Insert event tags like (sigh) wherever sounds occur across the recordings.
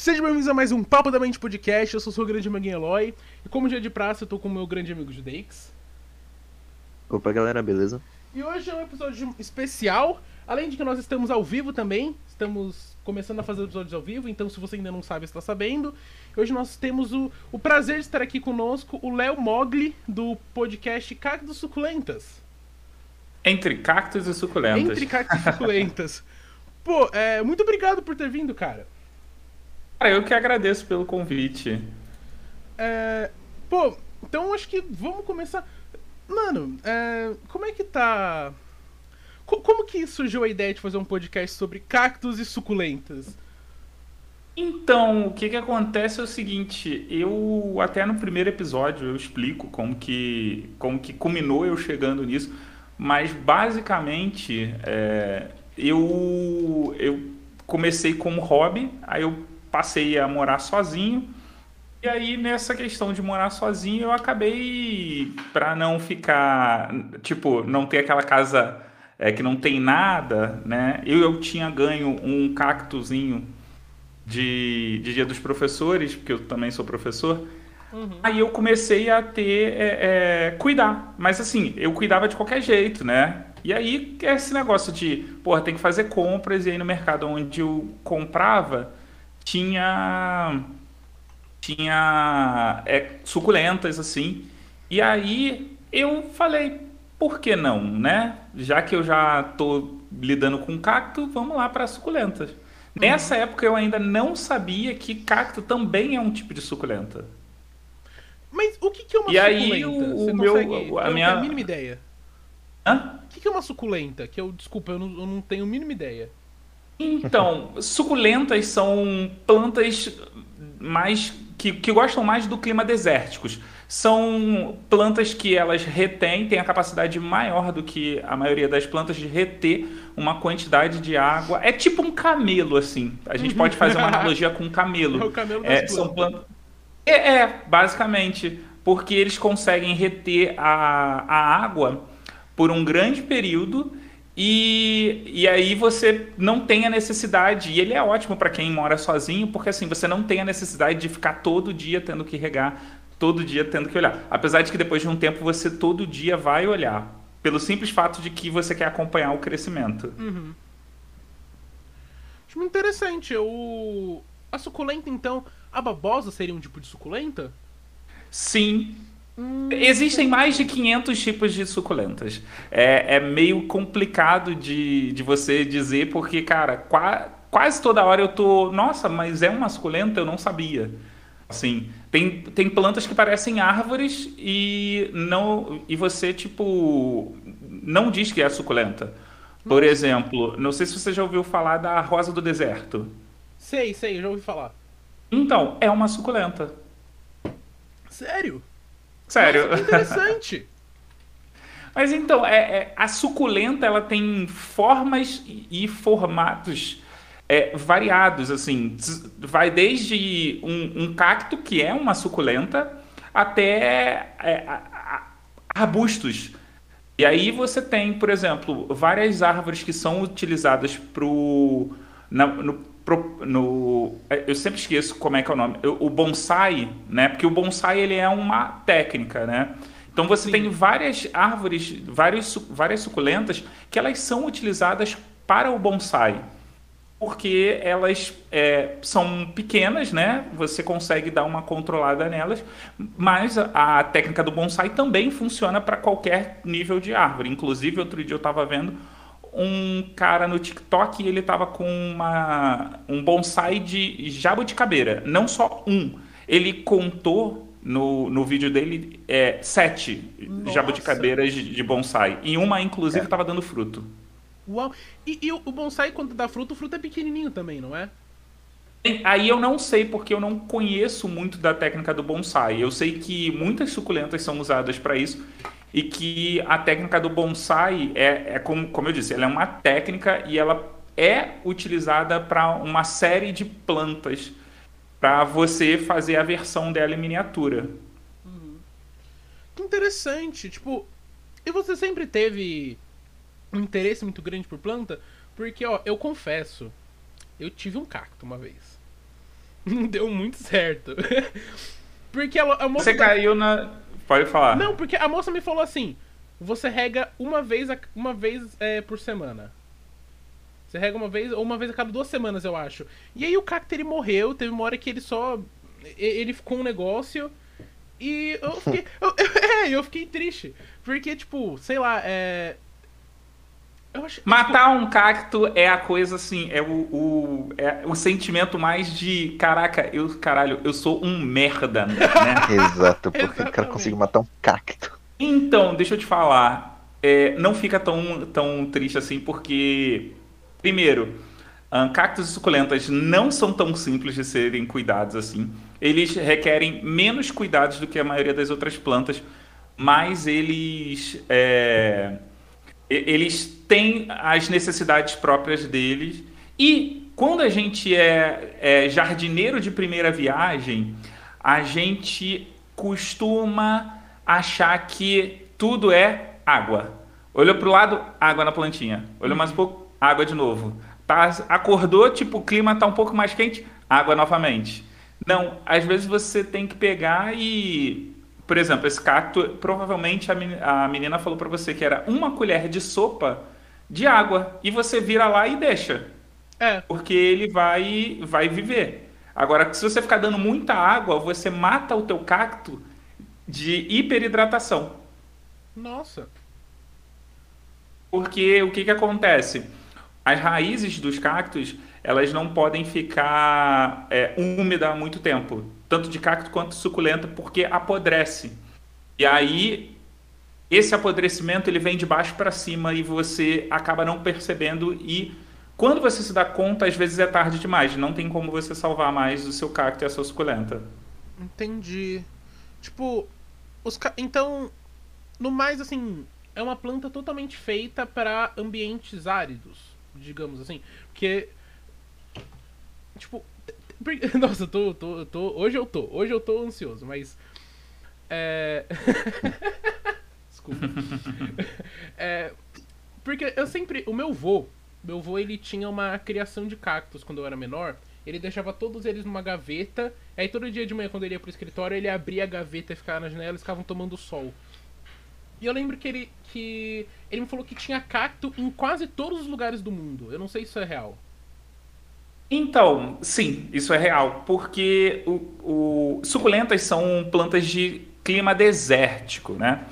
Sejam bem-vindos a mais um Papo da Mente Podcast. Eu sou o seu grande amigo Eloy. E como dia de praça, eu tô com o meu grande amigo Judeix. Opa, galera, beleza? E hoje é um episódio especial. Além de que nós estamos ao vivo também. Estamos começando a fazer episódios ao vivo. Então, se você ainda não sabe, está sabendo. Hoje nós temos o, o prazer de estar aqui conosco o Léo Mogli, do podcast Cactos Suculentas. Entre cactos e suculentas. Entre cactos e suculentas. (laughs) Pô, é, muito obrigado por ter vindo, cara. Cara, eu que agradeço pelo convite. É, pô, então acho que vamos começar. Mano, é, como é que tá. Co- como que surgiu a ideia de fazer um podcast sobre cactos e suculentas? Então, o que que acontece é o seguinte, eu até no primeiro episódio eu explico como que como que culminou eu chegando nisso, mas basicamente é, eu eu comecei como hobby, aí eu passei a morar sozinho e aí nessa questão de morar sozinho eu acabei para não ficar tipo não ter aquela casa é, que não tem nada, né? Eu, eu tinha ganho um cactuzinho de, de Dia dos Professores, porque eu também sou professor. Aí eu comecei a ter, é, é, cuidar. Mas assim, eu cuidava de qualquer jeito, né? E aí, esse negócio de, porra, tem que fazer compras, e aí no mercado onde eu comprava, tinha, tinha é, suculentas, assim. E aí eu falei, por que não, né? Já que eu já tô lidando com cacto, vamos lá para suculentas. Nessa época eu ainda não sabia que cacto também é um tipo de suculenta. Mas o que, que é uma E aí, suculenta? o- Você o meu- consegue... a minha- tenho a mínima ideia. Hã? O que, que é uma suculenta? Que eu, desculpa, eu não, eu não tenho a mínima ideia. Então, suculentas são plantas mais que, que gostam mais do clima desérticos. São plantas que elas retêm, têm a capacidade maior do que a maioria das plantas de reter uma quantidade de água. É tipo um camelo, assim. A gente pode fazer uma (laughs) analogia com um camelo. É o camelo das É, são plantas. plantas. É, é, basicamente. Porque eles conseguem reter a, a água por um grande período e, e aí você não tem a necessidade. E ele é ótimo para quem mora sozinho, porque assim, você não tem a necessidade de ficar todo dia tendo que regar, todo dia tendo que olhar. Apesar de que depois de um tempo você todo dia vai olhar. Pelo simples fato de que você quer acompanhar o crescimento. Acho muito interessante. O... A suculenta, então, a babosa seria um tipo de suculenta? Sim. Existem mais de 500 tipos de suculentas. É, é meio complicado de, de você dizer, porque, cara, qua- quase toda hora eu tô. Nossa, mas é uma suculenta? Eu não sabia. Assim, tem, tem plantas que parecem árvores e não e você, tipo, não diz que é suculenta. Por exemplo, não sei se você já ouviu falar da rosa do deserto. Sei, sei, eu já ouvi falar. Então, é uma suculenta. Sério? Sério. Nossa, que interessante. (laughs) Mas então, é, é- a suculenta ela tem formas e e formatos é, variados, assim, vai desde um, um cacto que é uma suculenta até é, arbustos. E aí você tem, por exemplo, várias árvores que são utilizadas pro, na- no, pro- no- é, eu sempre esqueço como é que é o nome, o bonsai, né? Porque o bonsai ele é uma técnica, né? Então você Sim. tem várias árvores, várias, várias suculentas que elas são utilizadas para o bonsai. Porque elas é, são pequenas, né? Você consegue dar uma controlada nelas, mas a, a técnica do bonsai também funciona para qualquer nível de árvore. Inclusive, outro dia eu estava vendo um cara no TikTok e ele estava com uma, um bonsai de jabuticabeira. Não só um. Ele contou no, no vídeo dele é, sete Nossa. jabuticabeiras de, de bonsai. E uma, inclusive, estava dando fruto. Uau. E, e o bonsai, quando dá fruto, o fruto é pequenininho também, não é? Aí eu não sei porque eu não conheço muito da técnica do bonsai. Eu sei que muitas suculentas são usadas para isso e que a técnica do bonsai é, é como, como eu disse, ela é uma técnica e ela é utilizada para uma série de plantas para você fazer a versão dela em miniatura. Que interessante. Tipo, e você sempre teve um interesse muito grande por planta? Porque, ó, eu confesso, eu tive um cacto uma vez. (laughs) não deu muito certo. (laughs) porque a, a moça. Você caiu na. Pode falar. Não, porque a moça me falou assim: você rega uma vez, uma vez é, por semana. Você rega uma vez, ou uma vez a cada duas semanas, eu acho. E aí o cacto ele morreu, teve uma hora que ele só. Ele ficou um negócio. E eu fiquei. eu, (laughs) é, eu fiquei triste. Porque, tipo, sei lá, é. Acho, Matar tipo... um cacto é a coisa assim, é o, o, é o sentimento mais de caraca, eu, caralho, eu sou um merda, né? (laughs) Exato, porque o cara conseguiu matar um cacto. Então, deixa eu te falar, é, não fica tão, tão triste assim, porque, primeiro, um, cactos e suculentas não são tão simples de serem cuidados assim. Eles requerem menos cuidados do que a maioria das outras plantas, mas eles. É, eles têm as necessidades próprias deles. E quando a gente é, é jardineiro de primeira viagem, a gente costuma achar que tudo é água. Olhou para o lado, água na plantinha. Olhou mais um pouco, água de novo. Tá, acordou, tipo, o clima está um pouco mais quente, água novamente. Não, às vezes você tem que pegar e por exemplo, esse cacto, provavelmente a menina falou para você que era uma colher de sopa de água e você vira lá e deixa. É. Porque ele vai vai viver. Agora, se você ficar dando muita água, você mata o teu cacto de hiperidratação. Nossa. Porque o que que acontece? As raízes dos cactos, elas não podem ficar é, úmidas há muito tempo tanto de cacto quanto suculenta, porque apodrece. E aí esse apodrecimento ele vem de baixo para cima e você acaba não percebendo e quando você se dá conta, às vezes é tarde demais, não tem como você salvar mais o seu cacto e a sua suculenta. Entendi. Tipo, os ca... então, no mais assim, é uma planta totalmente feita para ambientes áridos, digamos assim, porque tipo, (laughs) Nossa, eu tô, tô, tô. Hoje eu tô. Hoje eu tô ansioso, mas. É. (laughs) Desculpa. (laughs) é, porque eu sempre. O meu vô. Meu vô ele tinha uma criação de cactos quando eu era menor. Ele deixava todos eles numa gaveta. Aí todo dia de manhã, quando ele ia pro escritório, ele abria a gaveta e ficava na janela e eles ficavam tomando sol. E eu lembro que ele, que ele me falou que tinha cacto em quase todos os lugares do mundo. Eu não sei se isso é real. Então, sim, isso é real, porque o, o, suculentas são plantas de clima desértico, né?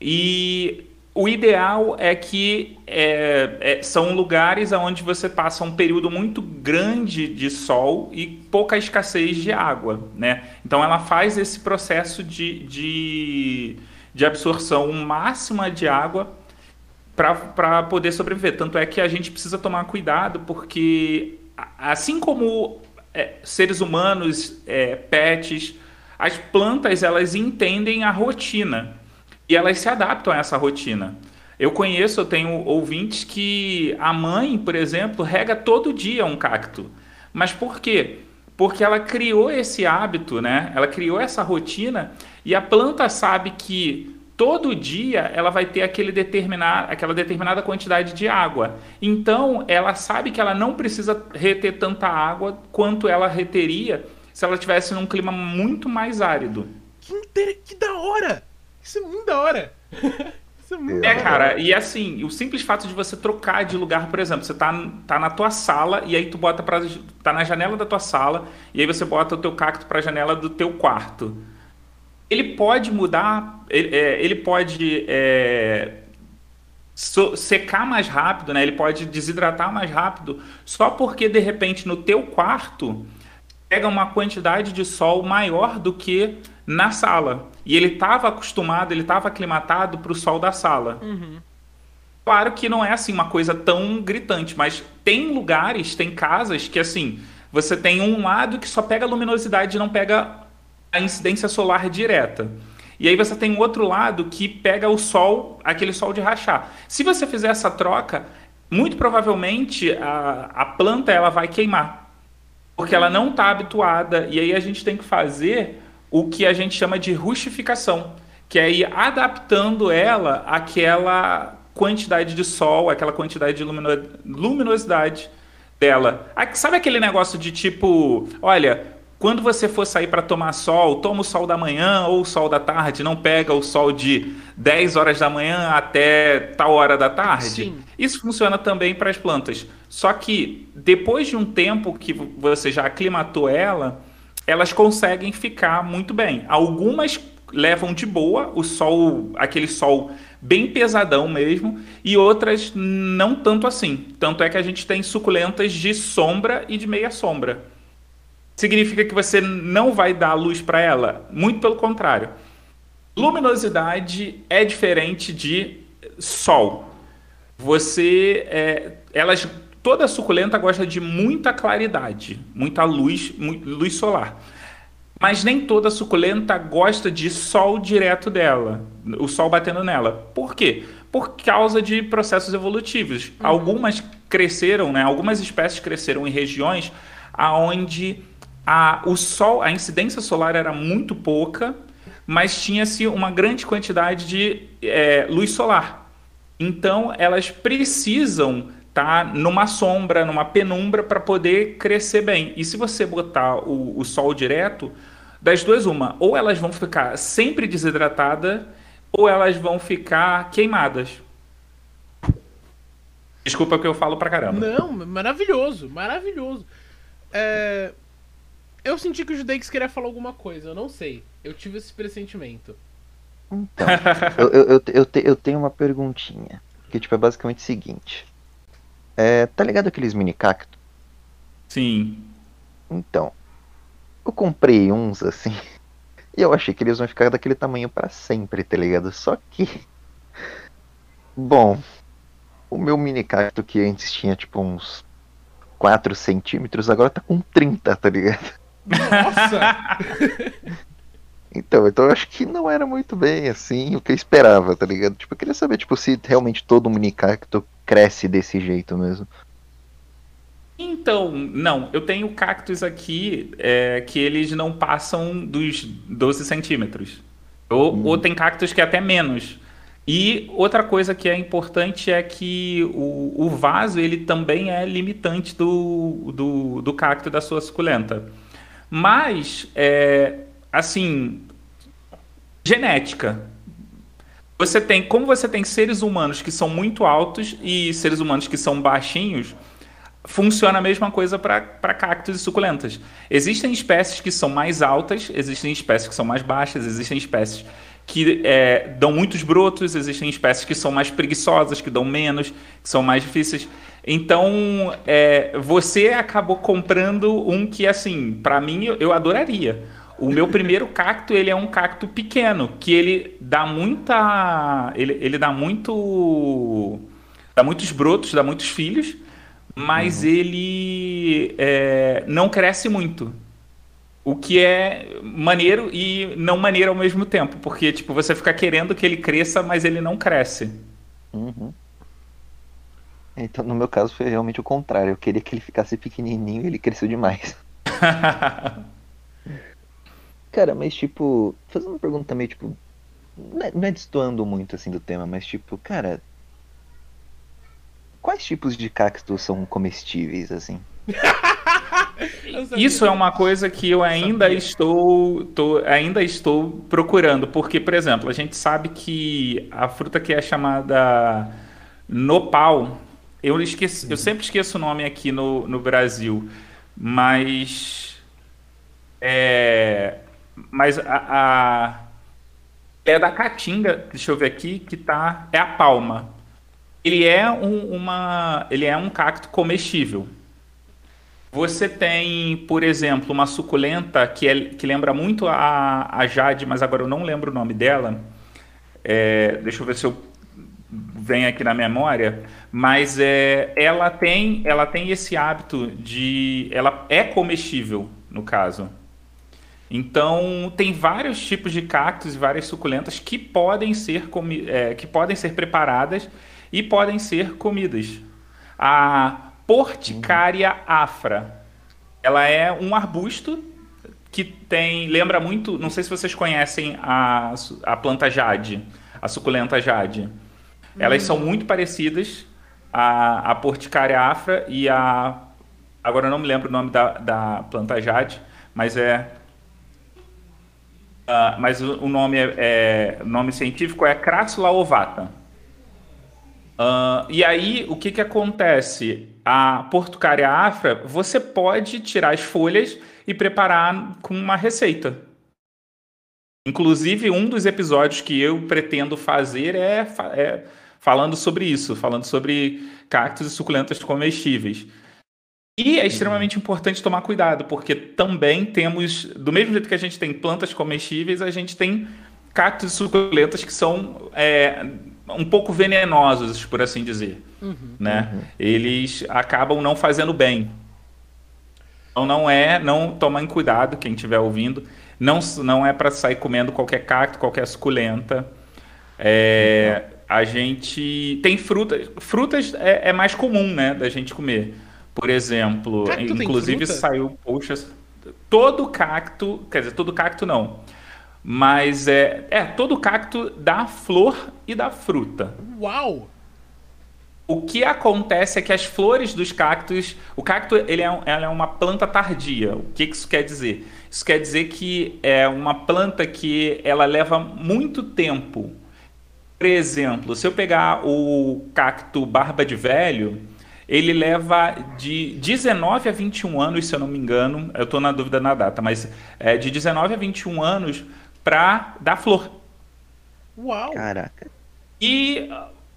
E o ideal é que é, é, são lugares onde você passa um período muito grande de sol e pouca escassez de água, né? Então ela faz esse processo de, de, de absorção máxima de água para poder sobreviver. Tanto é que a gente precisa tomar cuidado porque assim como é, seres humanos, é, pets, as plantas elas entendem a rotina e elas se adaptam a essa rotina. Eu conheço, eu tenho ouvintes que a mãe, por exemplo, rega todo dia um cacto. Mas por quê? Porque ela criou esse hábito, né? Ela criou essa rotina e a planta sabe que todo dia ela vai ter aquele determinar, aquela determinada quantidade de água. Então, ela sabe que ela não precisa reter tanta água quanto ela reteria se ela estivesse num clima muito mais árido. Que, inter... que da hora! Isso é muito da hora! (laughs) Isso é, muito é cara, e assim, o simples fato de você trocar de lugar, por exemplo, você tá, tá na tua sala e aí tu bota para tá na janela da tua sala e aí você bota o teu cacto para a janela do teu quarto ele pode mudar, ele, é, ele pode é, so, secar mais rápido, né? ele pode desidratar mais rápido, só porque de repente no teu quarto pega uma quantidade de sol maior do que na sala. E ele estava acostumado, ele estava aclimatado para o sol da sala. Uhum. Claro que não é assim uma coisa tão gritante, mas tem lugares, tem casas que assim, você tem um lado que só pega luminosidade e não pega a incidência solar direta. E aí você tem outro lado que pega o sol, aquele sol de rachar. Se você fizer essa troca, muito provavelmente a, a planta ela vai queimar. Porque ela não está habituada. E aí a gente tem que fazer o que a gente chama de rustificação, que é ir adaptando ela àquela quantidade de sol, aquela quantidade de luminosidade dela. Sabe aquele negócio de tipo, olha, quando você for sair para tomar sol, toma o sol da manhã ou o sol da tarde, não pega o sol de 10 horas da manhã até tal hora da tarde. Sim. Isso funciona também para as plantas. Só que depois de um tempo que você já aclimatou ela, elas conseguem ficar muito bem. Algumas levam de boa o sol, aquele sol bem pesadão mesmo, e outras não tanto assim. Tanto é que a gente tem suculentas de sombra e de meia sombra. Significa que você não vai dar luz para ela? Muito pelo contrário. Luminosidade é diferente de sol. Você, é, elas, toda suculenta gosta de muita claridade, muita luz, luz solar. Mas nem toda suculenta gosta de sol direto dela, o sol batendo nela. Por quê? Por causa de processos evolutivos. Uhum. Algumas cresceram, né? Algumas espécies cresceram em regiões aonde a, o sol, a incidência solar era muito pouca, mas tinha-se uma grande quantidade de é, luz solar. Então elas precisam estar tá numa sombra, numa penumbra para poder crescer bem. E se você botar o, o sol direto, das duas, uma. Ou elas vão ficar sempre desidratadas, ou elas vão ficar queimadas. Desculpa que eu falo pra caramba. Não, maravilhoso, maravilhoso. É... Eu senti que o Judeix queria falar alguma coisa, eu não sei. Eu tive esse pressentimento. Então, eu, eu, eu, eu, te, eu tenho uma perguntinha. Que tipo, é basicamente o seguinte. É, tá ligado aqueles mini cactos? Sim. Então, eu comprei uns assim. (laughs) E eu achei que eles vão ficar daquele tamanho para sempre, tá ligado? Só que. (laughs) Bom. O meu mini cacto que antes tinha tipo uns 4 centímetros, agora tá com 30, tá ligado? Nossa! (laughs) então, então eu acho que não era muito bem assim o que eu esperava, tá ligado? Tipo, eu queria saber tipo, se realmente todo mini cacto cresce desse jeito mesmo. Então, não, eu tenho cactos aqui é, que eles não passam dos 12 centímetros. Ou, hum. ou tem cactos que é até menos. E outra coisa que é importante é que o, o vaso ele também é limitante do, do, do cacto da sua suculenta. Mas, é, assim, genética. Você tem, como você tem seres humanos que são muito altos e seres humanos que são baixinhos, funciona a mesma coisa para cactos e suculentas. Existem espécies que são mais altas, existem espécies que são mais baixas, existem espécies que é, dão muitos brotos, existem espécies que são mais preguiçosas, que dão menos, que são mais difíceis. Então, é, você acabou comprando um que, assim, para mim, eu adoraria. O meu primeiro (laughs) cacto, ele é um cacto pequeno, que ele dá muita... Ele, ele dá muito... Dá muitos brotos, dá muitos filhos, mas uhum. ele é, não cresce muito. O que é maneiro e não maneiro ao mesmo tempo, porque tipo você fica querendo que ele cresça, mas ele não cresce. Uhum. Então, no meu caso, foi realmente o contrário. Eu queria que ele ficasse pequenininho e ele cresceu demais. (laughs) Cara, mas tipo, fazendo uma pergunta também, tipo, não é, não é destoando muito assim do tema, mas tipo, cara, Quais tipos de cactos são comestíveis, assim? (laughs) Isso é uma coisa que eu ainda estou, tô, ainda estou procurando, porque, por exemplo, a gente sabe que a fruta que é chamada nopal, eu, esqueci, eu sempre esqueço o nome aqui no, no Brasil, mas é, mas a, a é da caatinga, deixa eu ver aqui, que tá é a palma. Ele é um, uma, ele é um cacto comestível. Você tem, por exemplo, uma suculenta que, é, que lembra muito a, a Jade, mas agora eu não lembro o nome dela. É, deixa eu ver se eu venho aqui na memória. Mas é, ela tem, ela tem esse hábito de, ela é comestível no caso. Então tem vários tipos de cactos e várias suculentas que podem ser é, que podem ser preparadas e podem ser comidas. A Porticária afra, ela é um arbusto que tem, lembra muito, não sei se vocês conhecem a, a planta jade, a suculenta jade. Elas hum. são muito parecidas, a, a Porticária afra e a, agora eu não me lembro o nome da, da planta jade, mas é. Uh, mas o, nome é, é, nome científico é Crassula ovata. Uh, e aí, o que, que acontece? A portucária afra, você pode tirar as folhas e preparar com uma receita. Inclusive, um dos episódios que eu pretendo fazer é, é falando sobre isso, falando sobre cactos e suculentas comestíveis. E é extremamente importante tomar cuidado, porque também temos, do mesmo jeito que a gente tem plantas comestíveis, a gente tem cactos e suculentas que são é, um pouco venenosos, por assim dizer. Uhum, né? Uhum. Eles acabam não fazendo bem. Então não é, não tomem cuidado, quem estiver ouvindo, não, não é para sair comendo qualquer cacto, qualquer suculenta. É, a gente tem frutas, frutas é, é, mais comum, né, da gente comer. Por exemplo, cacto inclusive saiu, poxa, todo cacto, quer dizer, todo cacto não mas é, é todo cacto dá flor e dá fruta. Uau! O que acontece é que as flores dos cactos, o cacto ele é, ela é uma planta tardia. O que isso quer dizer? Isso quer dizer que é uma planta que ela leva muito tempo. Por exemplo, se eu pegar o cacto barba de velho, ele leva de 19 a 21 anos, se eu não me engano, eu estou na dúvida na data, mas é de 19 a 21 anos para dar flor. Uau! Caraca. E,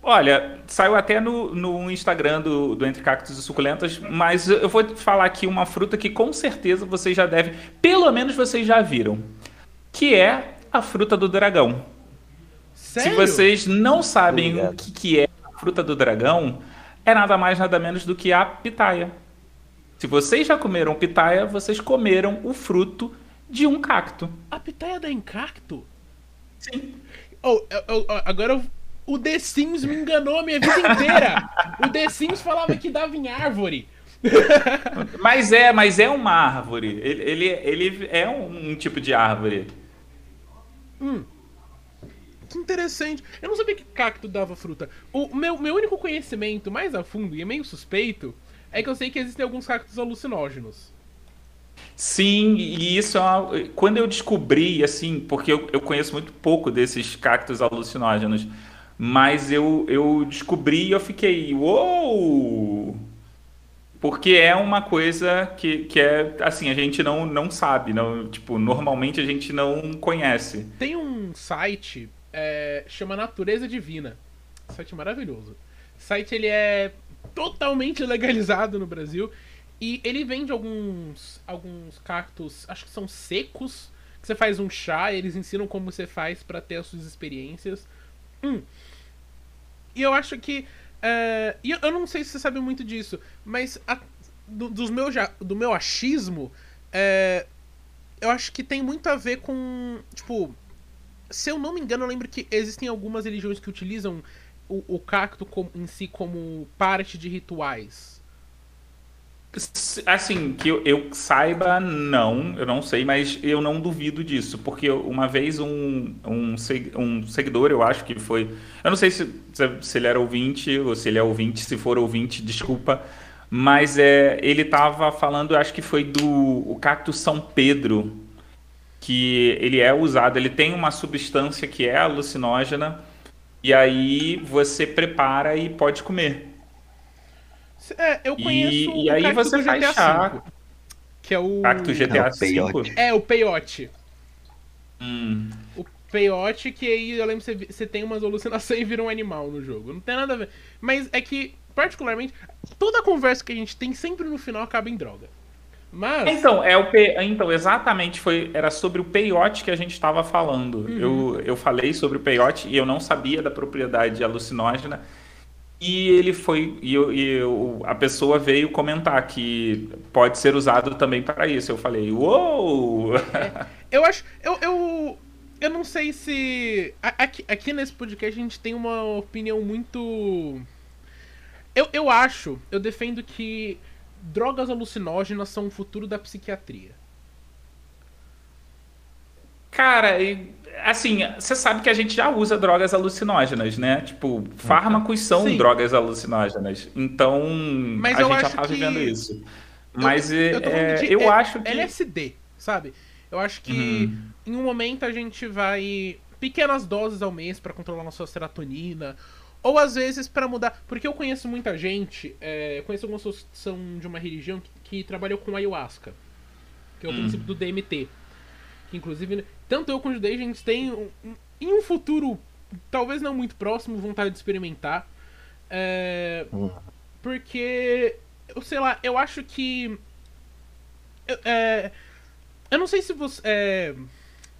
olha, saiu até no, no Instagram do, do Entre Cactos e Suculentas, mas eu vou falar aqui uma fruta que com certeza vocês já devem, pelo menos vocês já viram, que é a fruta do dragão. Sério? Se vocês não sabem Obrigado. o que, que é a fruta do dragão, é nada mais nada menos do que a pitaia. Se vocês já comeram pitaia, vocês comeram o fruto de um cacto. A pitaia dá em cacto? Sim. Oh, oh, oh, agora o The Sims me enganou a minha vida inteira. (laughs) o The Sims falava que dava em árvore. (laughs) mas é, mas é uma árvore. Ele, ele, ele é um, um tipo de árvore. Hum. Que interessante. Eu não sabia que cacto dava fruta. O meu, meu único conhecimento mais a fundo, e é meio suspeito, é que eu sei que existem alguns cactos alucinógenos. Sim, e isso é uma... quando eu descobri, assim, porque eu, eu conheço muito pouco desses cactos alucinógenos, mas eu, eu descobri e eu fiquei, uou! Porque é uma coisa que, que é, assim, a gente não, não sabe, não, tipo, normalmente a gente não conhece. Tem um site, é, chama Natureza Divina, site maravilhoso. O site, ele é totalmente legalizado no Brasil e ele vende alguns alguns cactos, acho que são secos, que você faz um chá, eles ensinam como você faz para ter as suas experiências. Hum. E eu acho que. Uh, e eu não sei se você sabe muito disso, mas a, do, dos meu, do meu achismo, uh, eu acho que tem muito a ver com. Tipo. Se eu não me engano, eu lembro que existem algumas religiões que utilizam o, o cacto com, em si como parte de rituais. Assim, que eu, eu, saiba, não, eu não sei, mas eu não duvido disso, porque uma vez um, um, um seguidor, eu acho que foi. Eu não sei se, se ele era ouvinte ou se ele é ouvinte, se for ouvinte, desculpa, mas é, ele estava falando, acho que foi do o cacto São Pedro, que ele é usado, ele tem uma substância que é alucinógena, e aí você prepara e pode comer. É, eu conheço e, e aí você faz chá. que é o. Cacto GTA V? É, o Peyote. Hum. O Peyote, que aí eu lembro que você, tem umas alucinações (laughs) e vira um animal no jogo. Não tem nada a ver. Mas é que, particularmente, toda conversa que a gente tem sempre no final acaba em droga. Mas... Então, é o pe... então, exatamente, foi era sobre o peiote que a gente estava falando. Uhum. Eu, eu falei sobre o peiote e eu não sabia da propriedade alucinógena. E ele foi. E, eu, e eu, a pessoa veio comentar que pode ser usado também para isso. Eu falei, uou! É, eu acho. Eu, eu, eu não sei se. Aqui, aqui nesse podcast a gente tem uma opinião muito. Eu, eu acho, eu defendo que drogas alucinógenas são o futuro da psiquiatria. Cara, assim, você sabe que a gente já usa drogas alucinógenas, né? Tipo, fármacos são Sim. drogas alucinógenas. Então, Mas a gente já tá vivendo isso. Mas eu, eu, é, eu é, acho que. LSD. sabe? Eu acho que Uhum. em um momento a gente vai pequenas doses ao mês pra controlar nossa serotonina, ou às vezes pra mudar, porque eu conheço muita gente, é, eu conheço algumas pessoas que são de uma religião que, que trabalhou com ayahuasca, que é o Hum. princípio do DMT, que inclusive tanto eu quanto o gente tem um- um- em um futuro talvez não muito próximo vontade de experimentar, é, Hum. porque eu sei lá, eu acho que eu, é, eu não sei se você. é,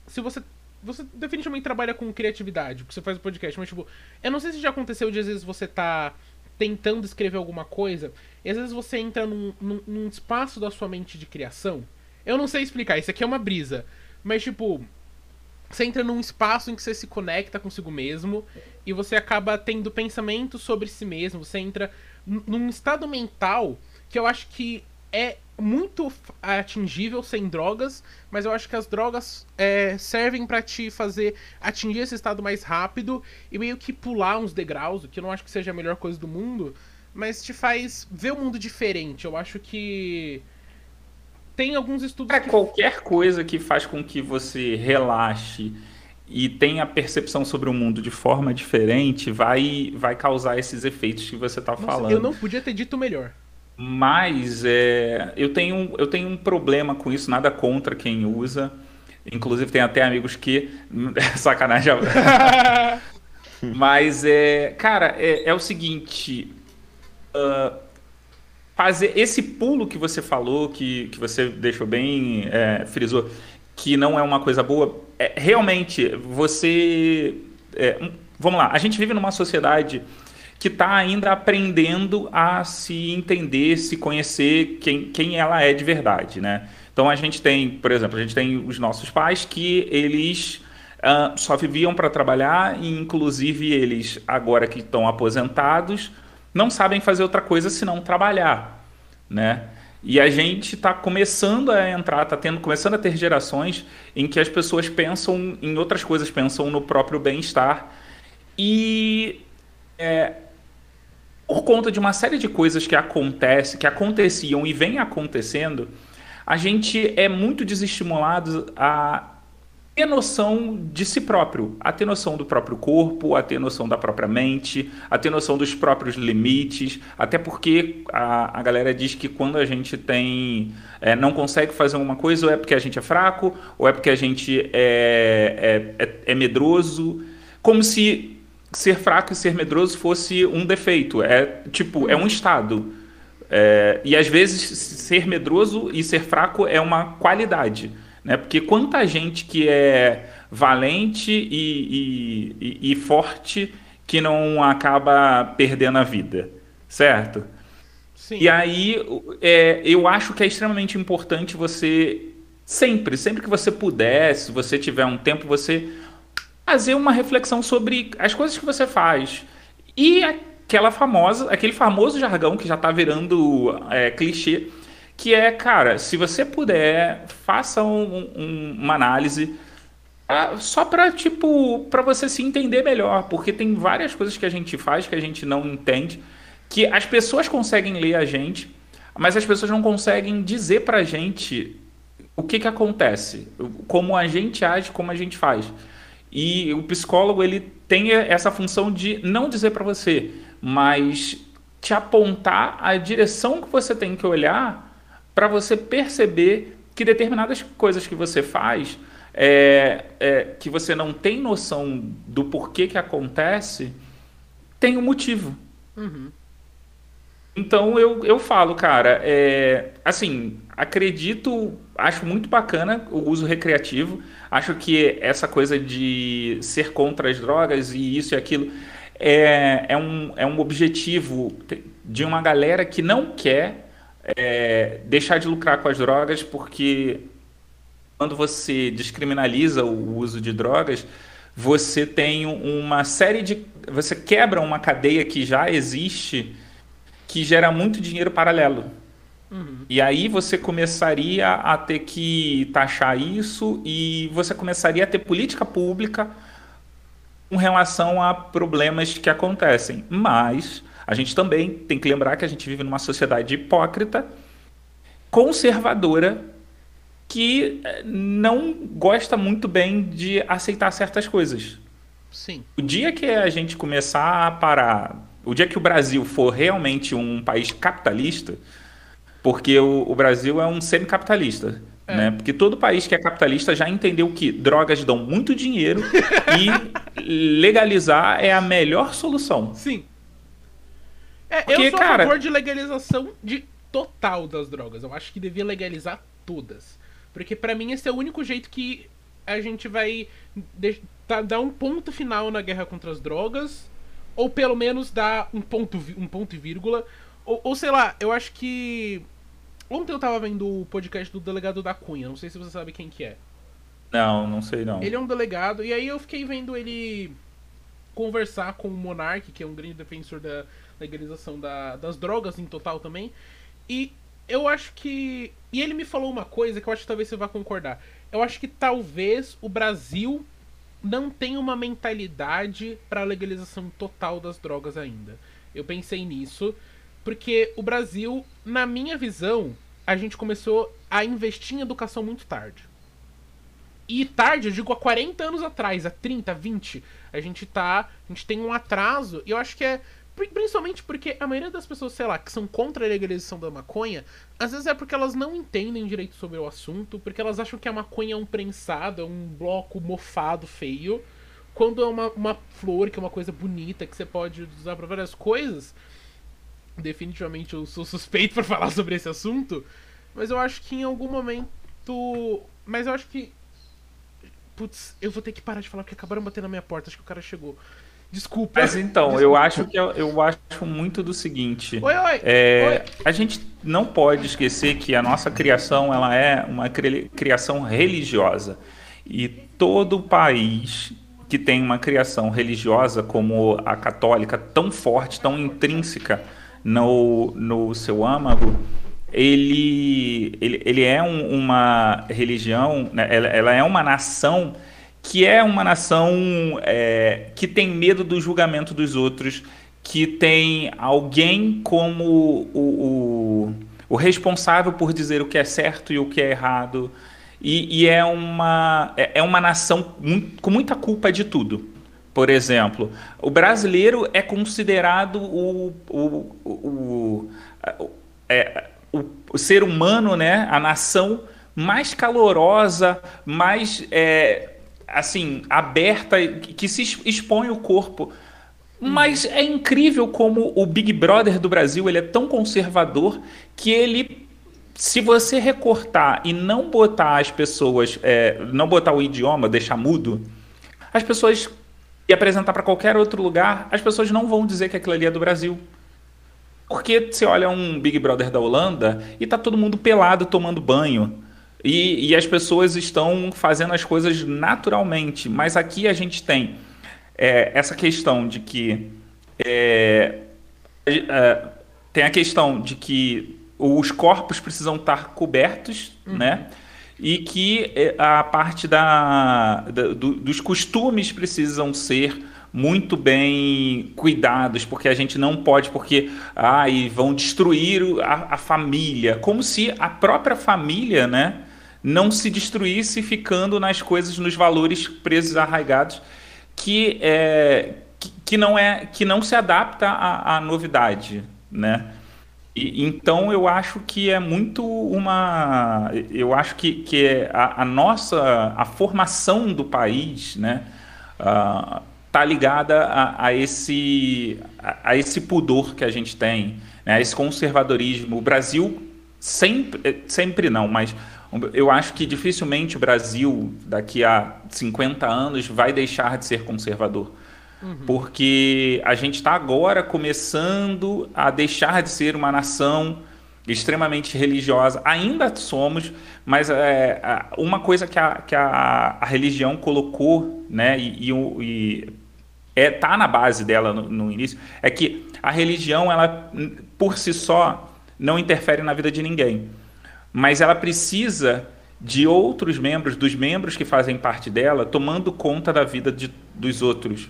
se você. Você definitivamente trabalha com criatividade, porque você faz o podcast, mas tipo, eu não sei se já aconteceu de às vezes você tá tentando escrever alguma coisa, e às vezes você entra num, num, num espaço da sua mente de criação. Eu não sei explicar, isso aqui é uma brisa. Mas tipo, você entra num espaço em que você se conecta consigo mesmo e você acaba tendo pensamento sobre si mesmo. Você entra num estado mental que eu acho que é muito atingível sem drogas, mas eu acho que as drogas é, servem pra te fazer atingir esse estado mais rápido e meio que pular uns degraus, o que eu não acho que seja a melhor coisa do mundo, mas te faz ver o mundo diferente. Eu acho que tem alguns estudos Cara, que qualquer coisa que faz com que você relaxe e tenha percepção sobre o mundo de forma diferente vai, vai causar esses efeitos que você está falando. eu não podia ter dito melhor. Mas é, eu, tenho, eu tenho um problema com isso, nada contra quem usa. Inclusive, tem até amigos que. (laughs) Sacanagem. (laughs) Mas, é, cara, é, é o seguinte. ah, fazer esse pulo que você falou, que, que você deixou bem, é, frisou, que não é uma coisa boa, é, realmente, você. é, vamos lá, a gente vive numa sociedade que está ainda aprendendo a se entender, se conhecer quem, quem ela é de verdade, né? Então a gente tem, por exemplo, a gente tem os nossos pais que eles ah, só viviam para trabalhar e inclusive eles agora que estão aposentados não sabem fazer outra coisa senão trabalhar, né? E a gente está começando a entrar, está tendo, começando a ter gerações em que as pessoas pensam em outras coisas, pensam no próprio bem-estar e é, por conta de uma série de coisas que acontece, que aconteciam e vem acontecendo, a gente é muito desestimulado a ter noção de si próprio, a ter noção do próprio corpo, a ter noção da própria mente, a ter noção dos próprios limites, até porque a, a galera diz que quando a gente tem é, não consegue fazer uma coisa, ou é porque a gente é fraco, ou é porque a gente é, é, é, é medroso, como se ser fraco e ser medroso fosse um defeito, é tipo, é um estado. É, e às vezes ser medroso e ser fraco é uma qualidade. Né? Porque quanta gente que é valente e, e, e, forte que não acaba perdendo a vida, certo? Sim. E aí é, eu acho que é extremamente importante você sempre, sempre que você puder, se você tiver um tempo, você fazer uma reflexão sobre as coisas que você faz. E aquela famosa, aquele famoso jargão que já está virando é, clichê, que é, cara, se você puder, faça um, um, uma análise ah, só para tipo para você se entender melhor, porque tem várias coisas que a gente faz que a gente não entende, que as pessoas conseguem ler a gente, mas as pessoas não conseguem dizer pra gente o que que acontece, como a gente age, como a gente faz. E o psicólogo ele tem essa função de não dizer para você, mas te apontar a direção que você tem que olhar para você perceber que determinadas coisas que você faz, é, é, que você não tem noção do porquê que acontece, tem um motivo. Uhum. Então eu, eu falo, cara, é, assim, acredito, acho muito bacana o uso recreativo, acho que essa coisa de ser contra as drogas e isso e aquilo é, é, um, é um objetivo de uma galera que não quer é, deixar de lucrar com as drogas, porque quando você descriminaliza o uso de drogas, você tem uma série de. Você quebra uma cadeia que já existe que gera muito dinheiro paralelo. Uhum. E aí você começaria a ter que taxar isso e você começaria a ter política pública com relação a problemas que acontecem. Mas a gente também tem que lembrar que a gente vive numa sociedade hipócrita, conservadora que eh, não gosta muito bem de aceitar certas coisas. Sim. O dia que a gente começar a parar, o dia que o Brasil for realmente um país capitalista, porque o, o Brasil é um semi-capitalista, é. né? Porque todo país que é capitalista já entendeu que drogas dão muito dinheiro (laughs) e legalizar é a melhor solução. Sim. É, porque, eu sou cara... a favor de legalização de total das drogas. Eu acho que devia legalizar todas. Porque para mim esse é o único jeito que a gente vai dar um ponto final na guerra contra as drogas. Ou pelo menos dar um ponto, um ponto e vírgula. Ou, ou sei lá, eu acho que. Ontem eu tava vendo o podcast do delegado da Cunha, não sei se você sabe quem que é. Não, não sei não. Ele é um delegado, e aí eu fiquei vendo ele conversar com o Monark, que é um grande defensor da legalização da, das drogas em total também. E eu acho que. E ele me falou uma coisa que eu acho que talvez você vá concordar. Eu acho que talvez o Brasil não tenha uma mentalidade para legalização total das drogas ainda. Eu pensei nisso, porque o Brasil, na minha visão, a gente começou a investir em educação muito tarde. E tarde, eu digo há 40 anos atrás, há 30, 20, a gente tá. A gente tem um atraso, e eu acho que é Principalmente porque a maioria das pessoas, sei lá, que são contra a legalização da maconha, às vezes é porque elas não entendem direito sobre o assunto, porque elas acham que a maconha é um prensado, é um bloco mofado, feio, quando é uma, uma flor, que é uma coisa bonita, que você pode usar para várias coisas. Definitivamente eu sou (laughs) suspeito para falar sobre esse assunto, mas eu acho que em algum momento. Mas eu acho que. Putz, eu vou ter que parar de falar porque acabaram batendo na minha porta, acho que o cara chegou. Desculpa. Mas então, Desculpa. eu acho que eu, eu, acho muito do seguinte. Oi, oi, é, oi. A gente não pode esquecer que a nossa criação ela é uma criação religiosa. E todo país que tem uma criação religiosa como a católica, tão forte, tão intrínseca no, no seu âmago, ele, ele, ele é um, uma religião, né? ela, ela é uma nação que é uma nação é, que tem medo do julgamento dos outros, que tem alguém como o, o, o, responsável por dizer o que é certo e o que é errado. E, e é, uma, é, é uma nação com muita culpa de tudo. Por exemplo, o brasileiro é considerado o, o, o, o, é, o ser humano, né? a nação mais calorosa, mais. É, assim, aberta, que se expõe o corpo. Mas é incrível como o Big Brother do Brasil ele é tão conservador que ele, se você recortar e não botar as pessoas, é, não botar o idioma, deixar mudo, as pessoas e apresentar para qualquer outro lugar, as pessoas não vão dizer que aquilo ali é do Brasil. Porque você olha um Big Brother da Holanda e tá todo mundo pelado tomando banho. E, e as pessoas estão fazendo as coisas naturalmente. Mas aqui a gente tem é, essa questão de que. É, é, tem a questão de que os corpos precisam estar cobertos, uhum. né? E que é, a parte da, da do, dos costumes precisam ser muito bem cuidados, porque a gente não pode, porque ai, vão destruir a, a família, como se a própria família, né, não se destruísse ficando nas coisas, nos valores presos, arraigados, que, é, que, que não, é, que não se adapta à, à novidade, né? E, então eu acho que é muito uma. Eu acho que, que é a, a nossa a formação do país, né? Uh, tá ligada a, a esse a, a, esse pudor que a gente tem, né? a esse conservadorismo. O Brasil sempre sempre não, mas eu acho que dificilmente o Brasil, daqui a 50 anos, vai deixar de ser conservador. Uhum. Porque a gente está agora começando a deixar de ser uma nação extremamente religiosa. Ainda somos, mas é, uma coisa que a, que a, a religião colocou, né, e, e, é, tá na base dela no, no, início, é que a religião, ela por si só, não interfere na vida de ninguém mas ela precisa de outros membros, dos membros que fazem parte dela, tomando conta da vida de, dos outros.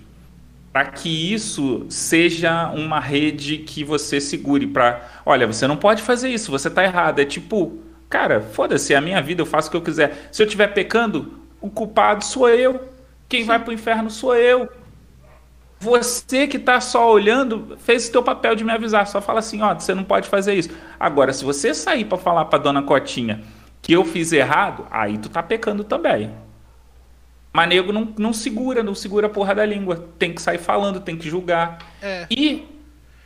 Para que isso seja uma rede que você segure para. Olha, você não pode fazer isso, você está errado. É tipo cara, foda-se, é a minha vida, eu faço o que eu quiser. Se eu estiver pecando, o culpado sou eu. Quem vai pro inferno sou eu. Você que está só olhando, fez o teu papel de me avisar. Só fala assim, ó, você não pode fazer isso. Agora, se você sair para falar para dona Cotinha que eu fiz errado, aí tu tá pecando também. Mas nego não, não segura, não segura a porra da língua. Tem que sair falando, tem que julgar. É. E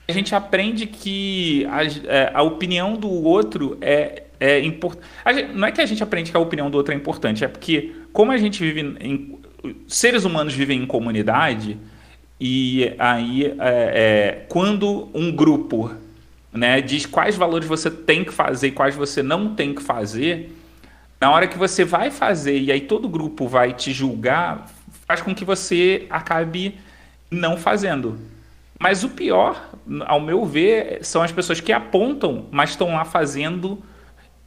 a gente aprende que a, é, a opinião do outro é, é importante. Não é que a gente aprende que a opinião do outro é importante, é porque, como a gente vive em. Seres humanos vivem em comunidade, e aí, é, é, quando um grupo né, diz quais valores você tem que fazer e quais você não tem que fazer, na hora que você vai fazer e aí todo grupo vai te julgar, faz com que você acabe não fazendo. Mas o pior, ao meu ver, são as pessoas que apontam, mas estão lá fazendo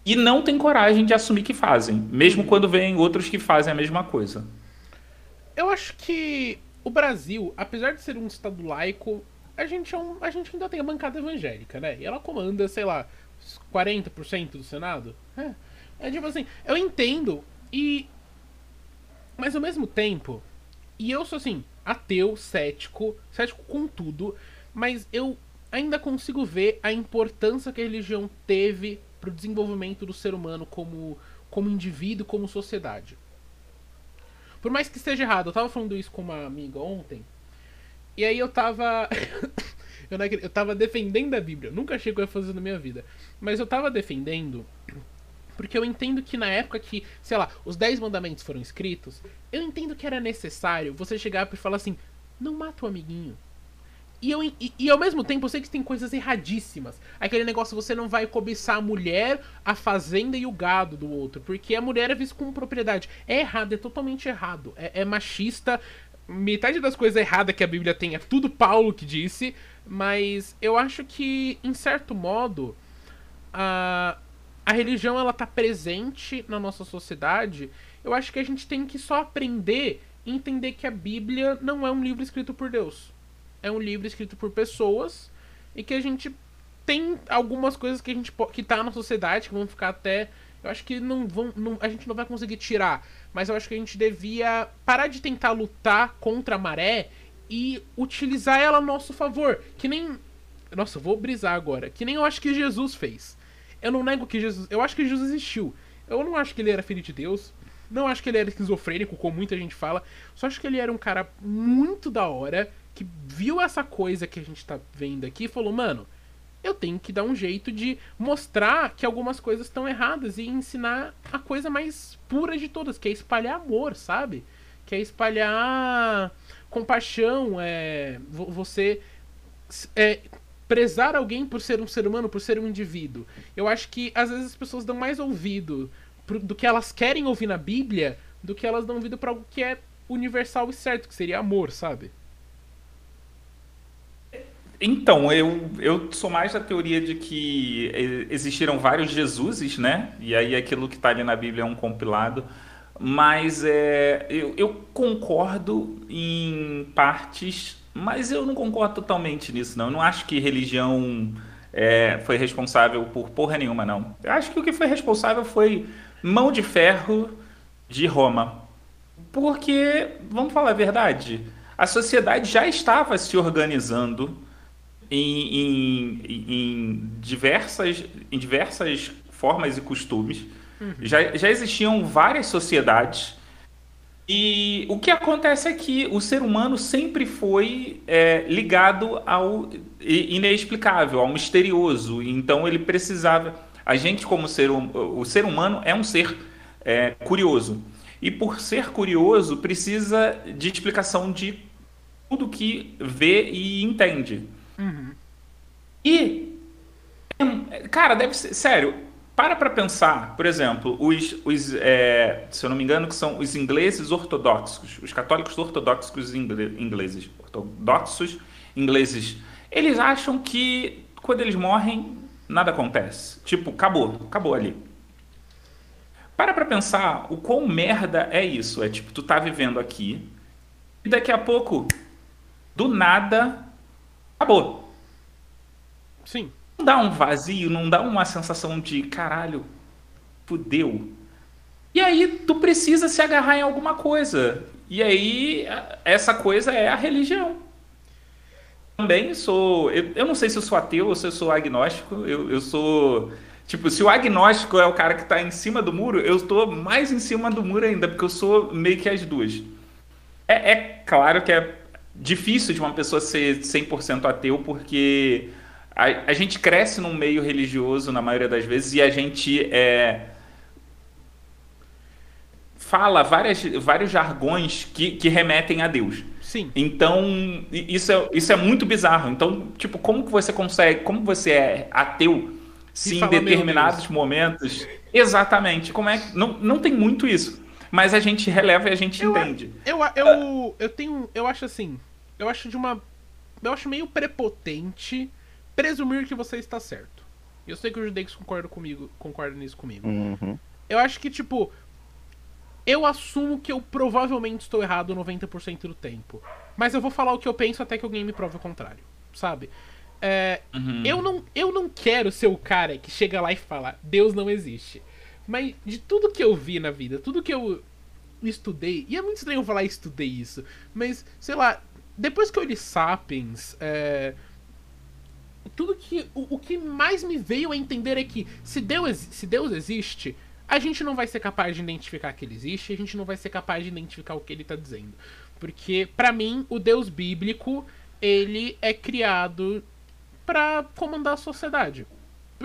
e não têm coragem de assumir que fazem, mesmo quando vem outros que fazem a mesma coisa. Eu acho que o Brasil, apesar de ser um estado laico, a gente, é um, a gente ainda tem a bancada evangélica, né? E ela comanda, sei lá, 40% do Senado. É, é tipo assim, eu entendo e. Mas ao mesmo tempo, e eu sou assim, ateu, cético, cético com tudo, mas eu ainda consigo ver a importância que a religião teve pro desenvolvimento do ser humano como, como indivíduo, como sociedade. Por mais que esteja errado, eu tava falando isso com uma amiga ontem. E aí eu tava. (coughs) eu, não, eu tava defendendo a Bíblia. Nunca achei que eu ia fazer na minha vida. Mas eu tava defendendo. Porque eu entendo que na época que, sei lá, os 10 mandamentos foram escritos, eu entendo que era necessário você chegar e falar assim: não mata o amiguinho. E, eu, e, e, ao mesmo tempo eu sei que tem coisas erradíssimas. Aquele negócio você não vai cobiçar a mulher, a fazenda e o gado do outro. Porque a mulher é vista como propriedade. É errado, é totalmente errado. É, é machista. Metade das coisas erradas que a Bíblia tem é tudo Paulo que disse. Mas eu acho que, em certo modo, a, a religião ela tá presente na nossa sociedade. Eu acho que a gente tem que só aprender e entender que a Bíblia não é um livro escrito por Deus é um livro escrito por pessoas e que a gente tem algumas coisas que a gente que tá na sociedade que vão ficar até eu acho que não vão não, a gente não vai conseguir tirar, mas eu acho que a gente devia parar de tentar lutar contra a maré e utilizar ela a nosso favor, que nem nossa, vou brisar agora, que nem eu acho que Jesus fez. Eu não nego que Jesus, eu acho que Jesus existiu. Eu não acho que ele era filho de Deus. Não acho que ele era esquizofrênico, como muita gente fala. Só acho que ele era um cara muito da hora que viu essa coisa que a gente tá vendo aqui e falou, mano, eu tenho que dar um jeito de mostrar que algumas coisas estão erradas e ensinar a coisa mais pura de todas, que é espalhar amor, sabe? Que é espalhar compaixão, é você é, prezar alguém por ser um ser humano, por ser um indivíduo. Eu acho que às vezes as pessoas dão mais ouvido do que elas querem ouvir na Bíblia do que elas dão ouvido para algo que é universal e certo, que seria amor, sabe? Então, eu, eu sou mais da teoria de que existiram vários Jesuses, né? E aí aquilo que está ali na Bíblia é um compilado. Mas é, eu, eu concordo em partes, mas eu não concordo totalmente nisso, não. Eu não acho que religião é, foi responsável por porra nenhuma, não. Eu acho que o que foi responsável foi mão de ferro de Roma. Porque, vamos falar a verdade, a sociedade já estava se organizando em, em, em, diversas, em diversas formas e costumes. Uhum. Já, já existiam várias sociedades. E o que acontece é que o ser humano sempre foi é, ligado ao inexplicável, ao misterioso. Então ele precisava. A gente, como ser o ser humano, é um ser é, curioso. E por ser curioso, precisa de explicação de tudo que vê e entende. Uhum. E, cara, deve ser. Sério, para pra pensar, por exemplo, os, os é, se eu não me engano, que são os ingleses ortodoxos, os católicos ortodoxos ingleses, ortodoxos ingleses, eles acham que quando eles morrem, nada acontece. Tipo, acabou, acabou ali. Para pra pensar o quão merda é isso. É tipo, tu tá vivendo aqui e daqui a pouco, do nada, acabou. Sim. Não dá um vazio, não dá uma sensação de caralho. fudeu. E aí tu precisa se agarrar em alguma coisa. E aí essa coisa é a religião. Também sou. Eu, eu não sei se eu sou ateu ou se eu sou agnóstico. Eu, eu sou. Tipo, se o agnóstico é o cara que está em cima do muro, eu estou mais em cima do muro ainda, porque eu sou meio que as duas. É, é claro que é difícil de uma pessoa ser 100% ateu, porque a, a, gente cresce num meio religioso na maioria das vezes e a gente é, fala várias, vários jargões que, que remetem a Deus. Sim. Então, isso é, isso é muito bizarro. Então, tipo, como que você consegue, como você é ateu se em determinados momentos. Exatamente. Como é que. Não, não tem muito isso. Mas a gente releva e a gente eu, entende. Eu, eu, eu tenho. Eu acho assim. Eu acho de uma. Eu acho meio prepotente presumir que você está certo. Eu sei que o Judex concorda comigo, concorda nisso comigo. Uhum. Eu acho que, tipo, eu assumo que eu provavelmente estou errado 90% do tempo. Mas eu vou falar o que eu penso até que alguém me prove o contrário, sabe? É, uhum. eu, não, eu não quero ser o cara que chega lá e fala, Deus não existe. Mas de tudo que eu vi na vida, tudo que eu estudei, e é muito estranho falar estudei isso, mas, sei lá, depois que eu li Sapiens, é, tudo que. O, o, que mais me veio a entender é que se Deus, se Deus existe, a gente não vai ser capaz de identificar que ele existe, a gente não vai ser capaz de identificar o que ele está dizendo. Porque, para mim, o Deus bíblico, ele é criado para comandar a sociedade.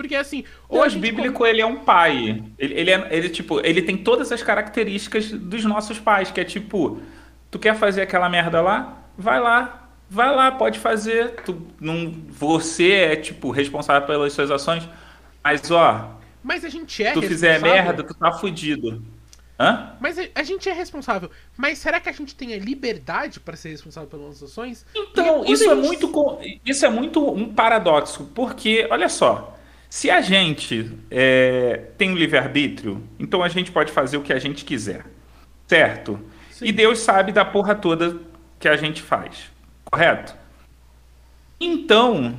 Porque assim, o Deus bíblico ele é um pai. Ele, ele, é, ele, tipo, ele tem todas as características dos nossos pais, que é tipo, tu quer fazer aquela merda lá? Vai lá. Vai lá, pode fazer. Tu, não, você é tipo responsável pelas suas ações. Mas ó, mas a gente é tu fizer merda, tu tá fudido. Hã? Mas a, gente é responsável. Mas será que a gente tem a liberdade para ser responsável pelas nossas ações? Então, isso é, muito, isso é muito um paradoxo. Porque, olha só, se a gente é, tem um livre-arbítrio, então a gente pode fazer o que a gente quiser. Certo? Sim. E Deus sabe da porra toda que a gente faz. Correto? Então,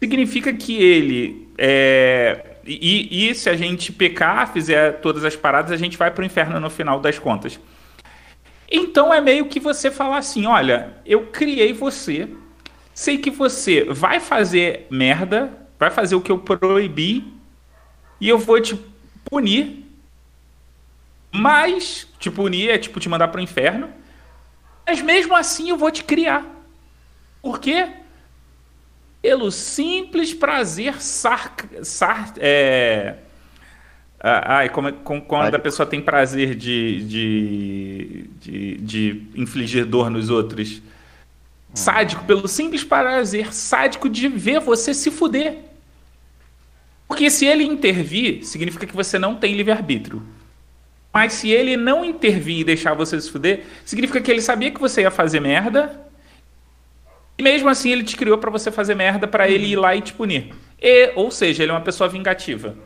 significa que ele é, e, e se a gente pecar, fizer todas as paradas, a gente vai para o inferno no final das contas. Então é meio que você falar assim: olha, eu criei você, sei que você vai fazer merda, vai fazer o que eu proibi, e eu vou te punir. Mas, te punir é tipo te mandar para o inferno. Mas mesmo assim eu vou te criar. Por quê? pelo simples prazer sar, sar é, ai, como, como, quando a pessoa tem prazer de, de, de, de infligir dor nos outros. Sádico, pelo simples prazer sádico de ver você se fuder. Porque se ele intervir, significa que você não tem livre-arbítrio. Mas se ele não intervir e deixar você se fuder, significa que ele sabia que você ia fazer merda e mesmo assim ele te criou para você fazer merda para ele ir lá e te punir. E, ou seja, ele é uma pessoa vingativa.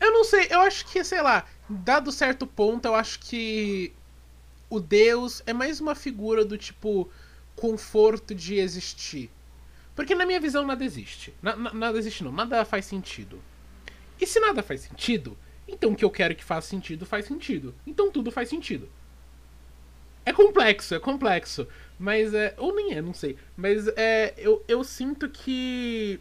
Eu não sei, eu acho que, sei lá, dado certo ponto, eu acho que o Deus é mais uma figura do tipo conforto de existir. Porque na minha visão nada existe. Na, na, nada existe não, nada faz sentido. E se nada faz sentido, então o que eu quero que faça sentido faz sentido. Então tudo faz sentido. É complexo, é complexo. Mas é. Ou nem é, não sei. Mas é. Eu, eu sinto que.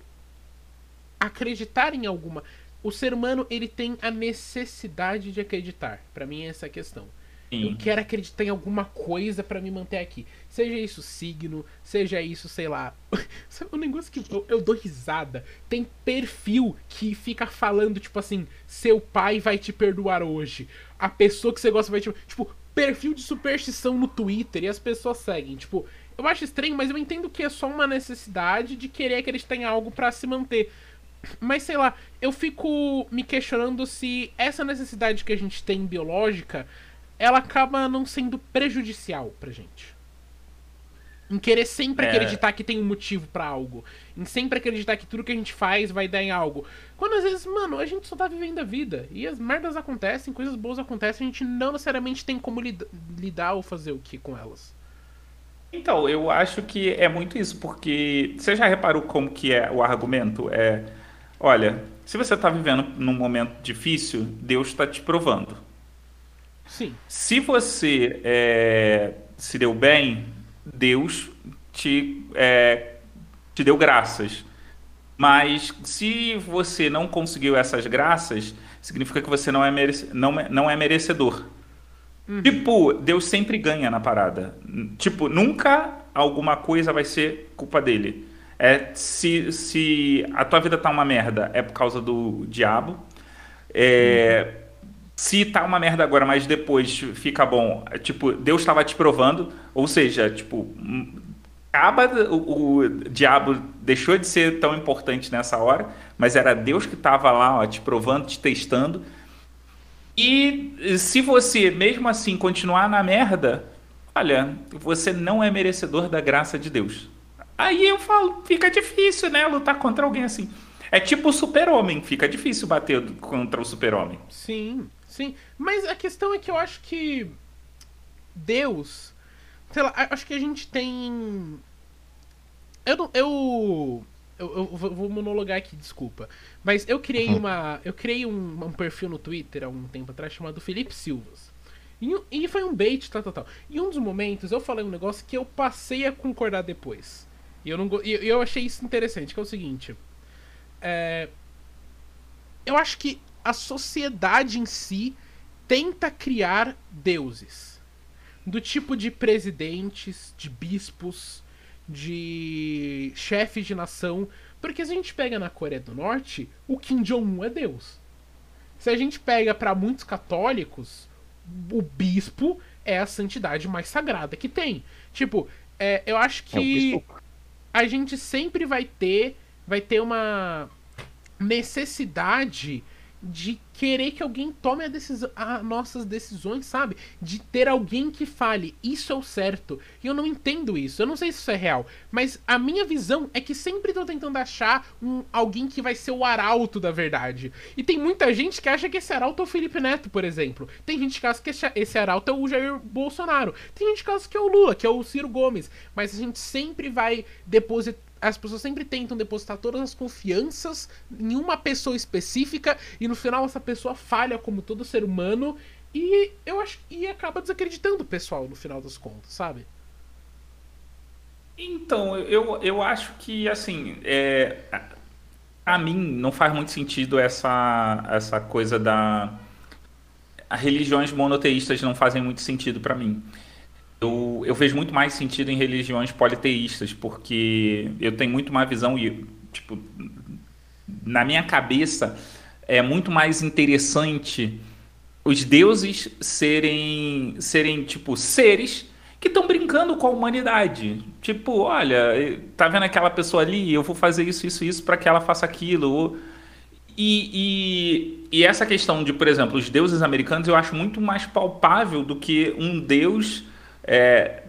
Acreditar em alguma. O ser humano, ele tem a necessidade de acreditar. para mim, é essa a questão. Sim. Eu quero acreditar em alguma coisa para me manter aqui. Seja isso signo, seja isso, sei lá. (laughs) Sabe um negócio que eu, eu, dou risada? Tem perfil que fica falando, tipo assim, seu pai vai te perdoar hoje. A pessoa que você gosta vai te. Tipo, perfil de superstição no Twitter e as pessoas seguem. Tipo, eu acho estranho, mas eu entendo que é só uma necessidade de querer acreditar em algo para se manter. Mas sei lá, eu fico me questionando se essa necessidade que a gente tem biológica, ela acaba não sendo prejudicial pra gente. Em querer sempre é. acreditar que tem um motivo para algo. Em sempre acreditar que tudo que a gente faz vai dar em algo. Quando às vezes, mano, a gente só tá vivendo a vida. E as merdas acontecem, coisas boas acontecem, a gente não necessariamente tem como lid lidar ou fazer o que com elas. Então, eu acho que é muito isso, porque você já reparou como que é o argumento? É, olha, se você está vivendo num momento difícil, Deus está te provando. Sim. Se você é, se deu bem, Deus te, é, te deu graças. Mas se você não conseguiu essas graças, significa que você não é, merece, não, não é merecedor. Uhum. Tipo, Deus sempre ganha na parada. Tipo, nunca alguma coisa vai ser culpa dele. É, se, se a tua vida tá uma merda, é por causa do diabo. É, uhum. Se tá uma merda agora, mas depois fica bom, é, tipo, Deus estava te provando, ou seja, tipo, acaba o, o, diabo deixou de ser tão importante nessa hora, mas era Deus que estava lá, ó, te provando, te testando. E se você mesmo assim continuar na merda, olha, você não é merecedor da graça de Deus. Aí eu falo, fica difícil, né, lutar contra alguém assim. É tipo o super-homem, fica difícil bater contra o super-homem. Sim, sim. Mas a questão é que eu acho que Deus, sei lá, acho que a gente tem eu não, eu eu, eu, vou monologar aqui, desculpa. Mas eu criei uhum. uma. Eu criei um, um, perfil no Twitter há um tempo atrás chamado Felipe Silvas. E, e, foi um bait, tal, tal, tal. Em um dos momentos eu falei um negócio que eu passei a concordar depois. E eu, não, e eu achei isso interessante, que é o seguinte. É, eu acho que a sociedade em si tenta criar deuses. Do tipo de presidentes, de bispos, de chefes de nação. Porque se a gente pega na Coreia do Norte, o Kim Jong-un é Deus. Se a gente pega para muitos católicos, o bispo é a santidade mais sagrada que tem. Tipo, é, eu acho é que é a gente sempre vai ter vai ter uma necessidade de querer que alguém tome a decisão, a nossas decisões, sabe? De ter alguém que fale, isso é o certo. E eu não entendo isso. Eu não sei se isso é real. Mas a minha visão é que sempre estão tentando achar um, alguém que vai ser o arauto da verdade. E tem muita gente que acha que esse arauto é o Felipe Neto, por exemplo. Tem gente que acha que esse arauto é o Jair Bolsonaro. Tem gente que acha que é o Lula, que é o Ciro Gomes. Mas a gente sempre vai depositar as pessoas sempre tentam depositar todas as confianças em uma pessoa específica e no final essa pessoa falha como todo ser humano e eu acho e acaba desacreditando o pessoal no final das contas, sabe? Então, eu, eu acho que assim, é, a mim não faz muito sentido essa essa coisa da religiões monoteístas não fazem muito sentido para mim eu, eu vejo muito mais sentido em religiões politeístas, porque eu tenho muito mais visão tipo, na minha cabeça é muito mais interessante os deuses serem, serem tipo, seres que estão brincando com a humanidade. Tipo, olha, tá vendo aquela pessoa ali? Eu vou fazer isso, isso, isso para que ela faça aquilo. E, e, e, essa questão de, por exemplo, os deuses americanos eu acho muito mais palpável do que um deus é,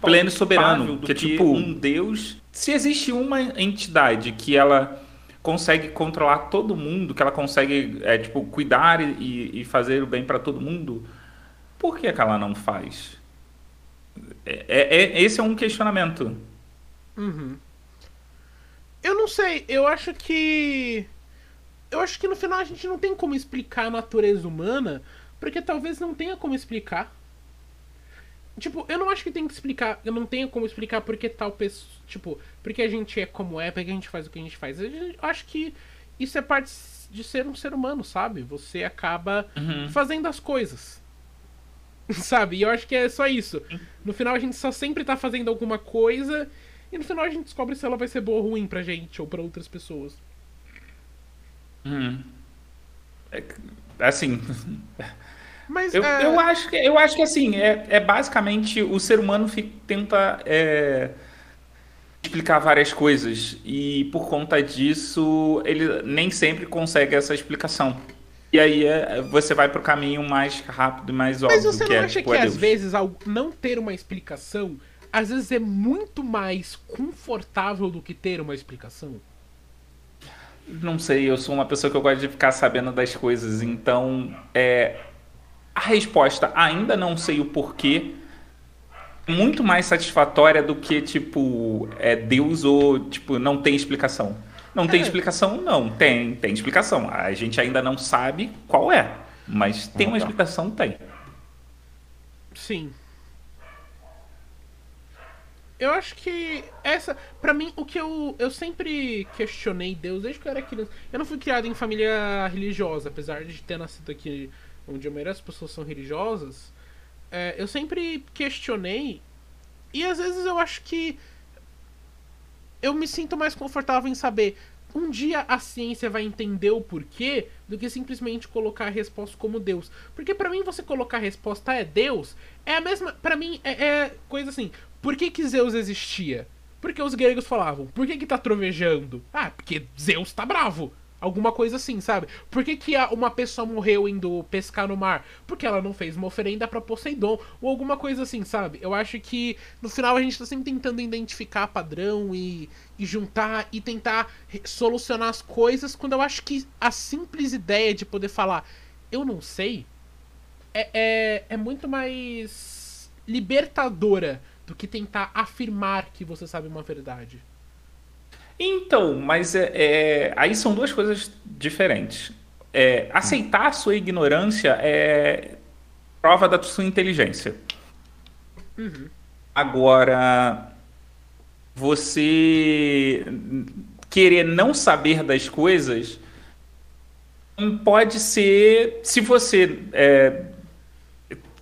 pleno soberano, que é tipo um deus. Se existe uma entidade que ela consegue controlar todo mundo, que ela consegue é, tipo cuidar e, e fazer o bem para todo mundo, por que, que ela não faz? É, é, é, esse é um questionamento. Uhum. Eu não sei, eu acho que. Eu acho que no final a gente não tem como explicar a natureza humana, porque talvez não tenha como explicar. Tipo, eu não acho que tem que explicar. Eu não tenho como explicar porque tal pessoa. Tipo, porque a gente é como é, porque a gente faz o que a gente faz. Eu acho que isso é parte de ser um ser humano, sabe? Você acaba uhum. fazendo as coisas. (laughs) sabe? E eu acho que é só isso. No final a gente só sempre tá fazendo alguma coisa. E no final a gente descobre se ela vai ser boa ou ruim pra gente ou pra outras pessoas. Uhum. É, assim. (laughs) Mas, eu, é... eu, acho que, eu acho que assim, é, é basicamente o ser humano fica, tenta é, explicar várias coisas. E por conta disso, ele nem sempre consegue essa explicação. E aí é, você vai pro caminho mais rápido e mais óbvio. Mas você não é, acha tipo, que é às vezes, ao não ter uma explicação, às vezes é muito mais confortável do que ter uma explicação? Não sei, eu sou uma pessoa que eu gosto de ficar sabendo das coisas, então é, a resposta ainda não sei o porquê muito mais satisfatória do que tipo é Deus ou tipo não tem explicação. Não tem é. explicação? Não, tem, tem explicação. A gente ainda não sabe qual é, mas tem uma explicação? Tem. Sim. Eu acho que essa, para mim, o que eu, eu sempre questionei Deus desde que eu era criança. Eu não fui criado em família religiosa, apesar de ter nascido aqui onde a maioria das pessoas são religiosas. É, eu sempre questionei e às vezes eu acho que eu me sinto mais confortável em saber um dia a ciência vai entender o porquê do que simplesmente colocar a resposta como Deus. Porque para mim você colocar a resposta é Deus é a mesma, para mim é, é, coisa assim. Por que que Zeus existia? Porque os gregos falavam, por que que tá trovejando? Ah, porque Zeus tá bravo. Alguma coisa assim, sabe? Por que, que uma pessoa morreu indo pescar no mar? Porque ela não fez uma oferenda para Poseidon. Ou alguma coisa assim, sabe? Eu acho que no final a gente tá sempre tentando identificar padrão e, e juntar e tentar solucionar as coisas. Quando eu acho que a simples ideia de poder falar, eu não sei, é, é, é muito mais libertadora do que tentar afirmar que você sabe uma verdade. Então, mas é, é, aí são duas coisas diferentes. É, aceitar a sua ignorância é prova da sua inteligência. Uhum. Agora, você querer não saber das coisas pode ser, se você é,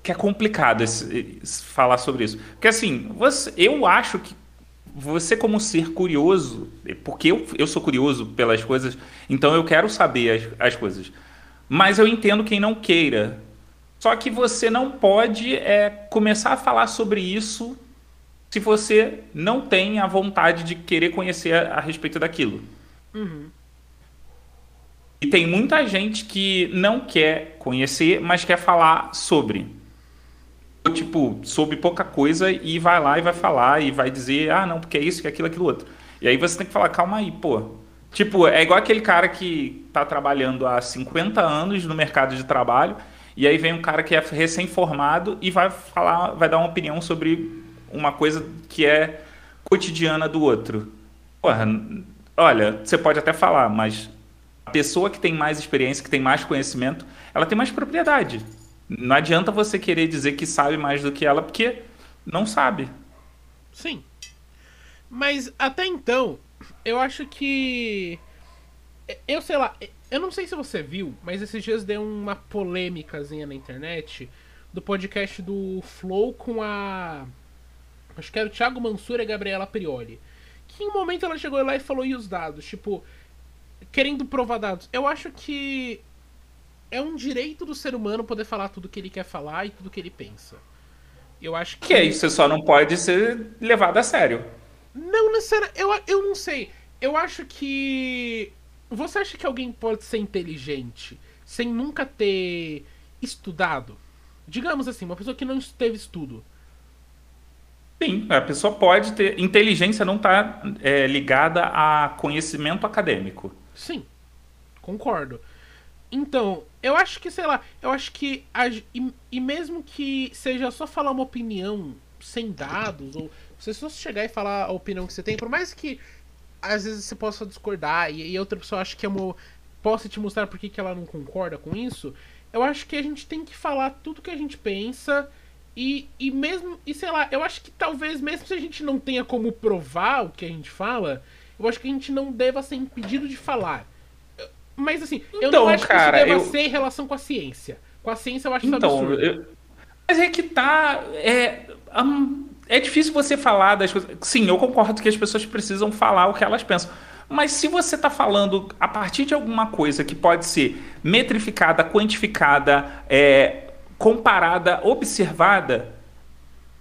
que é complicado esse, falar sobre isso, porque assim, você, eu acho que você como ser curioso, porque eu, eu sou curioso pelas coisas, então eu quero saber as, as coisas. Mas eu entendo quem não queira. Só que você não pode é, começar a falar sobre isso se você não tem a vontade de querer conhecer a, a respeito daquilo. Uhum. E tem muita gente que não quer conhecer, mas quer falar sobre tipo, soube pouca coisa e vai lá e vai falar e vai dizer, ah, não, porque é isso, que é aquilo, aquilo outro. E aí você tem que falar, calma aí, pô. Tipo, é igual aquele cara que tá trabalhando há 50 anos no mercado de trabalho e aí vem um cara que é recém-formado e vai falar, vai dar uma opinião sobre uma coisa que é cotidiana do outro. Porra, olha, você pode até falar, mas a pessoa que tem mais experiência, que tem mais conhecimento, ela tem mais propriedade. Não adianta você querer dizer que sabe mais do que ela, porque não sabe. Sim. Mas até então, eu acho que. Eu sei lá, eu não sei se você viu, mas esses dias deu uma polêmicazinha na internet do podcast do Flow com a. Acho que era o Thiago Mansur e a Gabriela Prioli. Que em um momento ela chegou lá e falou e os dados, tipo, querendo provar dados. Eu acho que é um direito do ser humano poder falar tudo que ele quer falar e tudo que ele pensa. Eu acho que. Que é isso só não pode ser levado a sério. Não necessariamente. Eu, eu não sei. Eu acho que. Você acha que alguém pode ser inteligente sem nunca ter estudado? Digamos assim, uma pessoa que não teve estudo. Sim, a pessoa pode ter. Inteligência não está é, ligada a conhecimento acadêmico. Sim, concordo. Então, eu acho que, sei lá, eu acho que. E, e, mesmo que seja só falar uma opinião sem dados, ou você só chegar e falar a opinião que você tem, por mais que às vezes você possa discordar e, e outra pessoa acha que é uma. possa te mostrar por que, que ela não concorda com isso, eu acho que a gente tem que falar tudo que a gente pensa. E, e mesmo. E sei lá, eu acho que talvez, mesmo se a gente não tenha como provar o que a gente fala, eu acho que a gente não deva ser impedido de falar. Mas assim, então, eu não acho cara, que isso deva eu... ser em relação com a ciência. Com a ciência eu acho então, isso absurdo. Eu... Mas é que tá. É, um, é difícil você falar das coisas. Sim, eu concordo que as pessoas precisam falar o que elas pensam. Mas se você está falando a partir de alguma coisa que pode ser metrificada, quantificada, é, comparada, observada,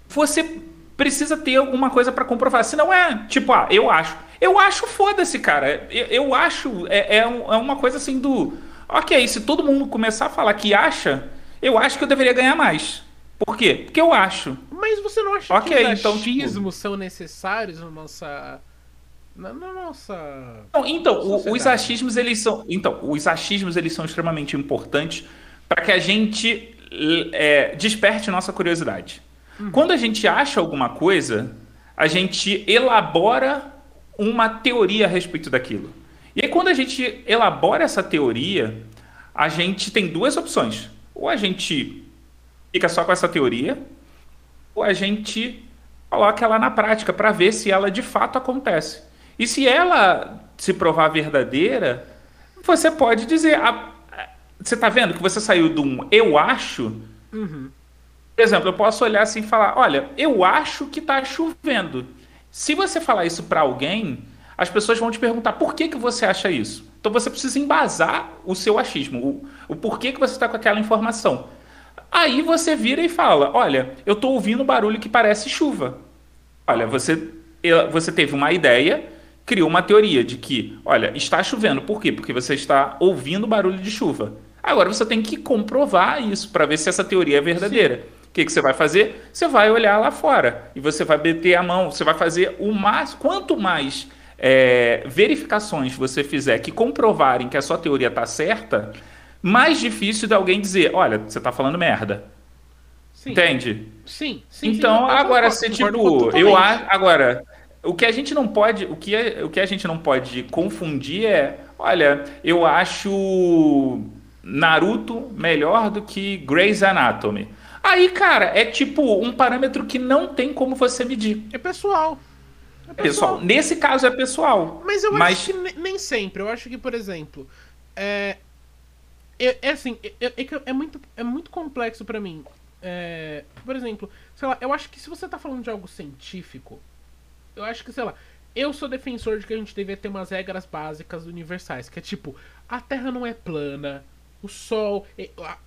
você precisa ter alguma coisa para comprovar. Se não é tipo, ah, eu acho. Eu acho foda-se, cara. Eu, eu acho. É, é, é, uma coisa assim do. Ok, se todo mundo começar a falar que acha, eu acho que eu deveria ganhar mais. Por quê? Porque eu acho. Mas você não acha okay, que os então, achismos tipo... são necessários na nossa. Na, na nossa. Não, então, os achismos, eles são. Então, os achismos eles são extremamente importantes para que a gente é, desperte nossa curiosidade. Uhum. Quando a gente acha alguma coisa, a gente elabora uma teoria a respeito daquilo. E aí, quando a gente elabora essa teoria, a gente tem duas opções. Ou a gente fica só com essa teoria, ou a gente coloca ela na prática para ver se ela de fato acontece. E se ela se provar verdadeira, você pode dizer. A, você está vendo que você saiu de um eu acho. Uhum. Por exemplo, eu posso olhar assim e falar: olha, eu acho que está chovendo. Se você falar isso para alguém, as pessoas vão te perguntar por que, que você acha isso. Então você precisa embasar o seu achismo, o, o porquê que você está com aquela informação. Aí você vira e fala: Olha, eu estou ouvindo barulho que parece chuva. Olha, você, você teve uma ideia, criou uma teoria de que, olha, está chovendo. Por quê? Porque você está ouvindo barulho de chuva. Agora você tem que comprovar isso para ver se essa teoria é verdadeira. Sim. O que, que você vai fazer? Você vai olhar lá fora e você vai meter a mão, você vai fazer o mais. Quanto mais é, verificações você fizer que comprovarem que a sua teoria está certa, mais difícil de alguém dizer, olha, você está falando merda. Sim. Entende? Sim, sim. Então, sim, agora, se tipo, eu. Agora, o que a gente não pode. O que, é, o que a gente não pode confundir é. Olha, eu acho Naruto melhor do que Grey's Anatomy. Aí, cara, é tipo um parâmetro que não tem como você medir. É pessoal. É pessoal. pessoal. Nesse caso é pessoal. Mas eu mas... acho que nem sempre. Eu acho que, por exemplo, é, é, é assim, é, é, é, muito, é muito complexo para mim. É, por exemplo, sei lá, eu acho que se você tá falando de algo científico, eu acho que, sei lá, eu sou defensor de que a gente deveria ter umas regras básicas universais, que é tipo, a Terra não é plana, o Sol,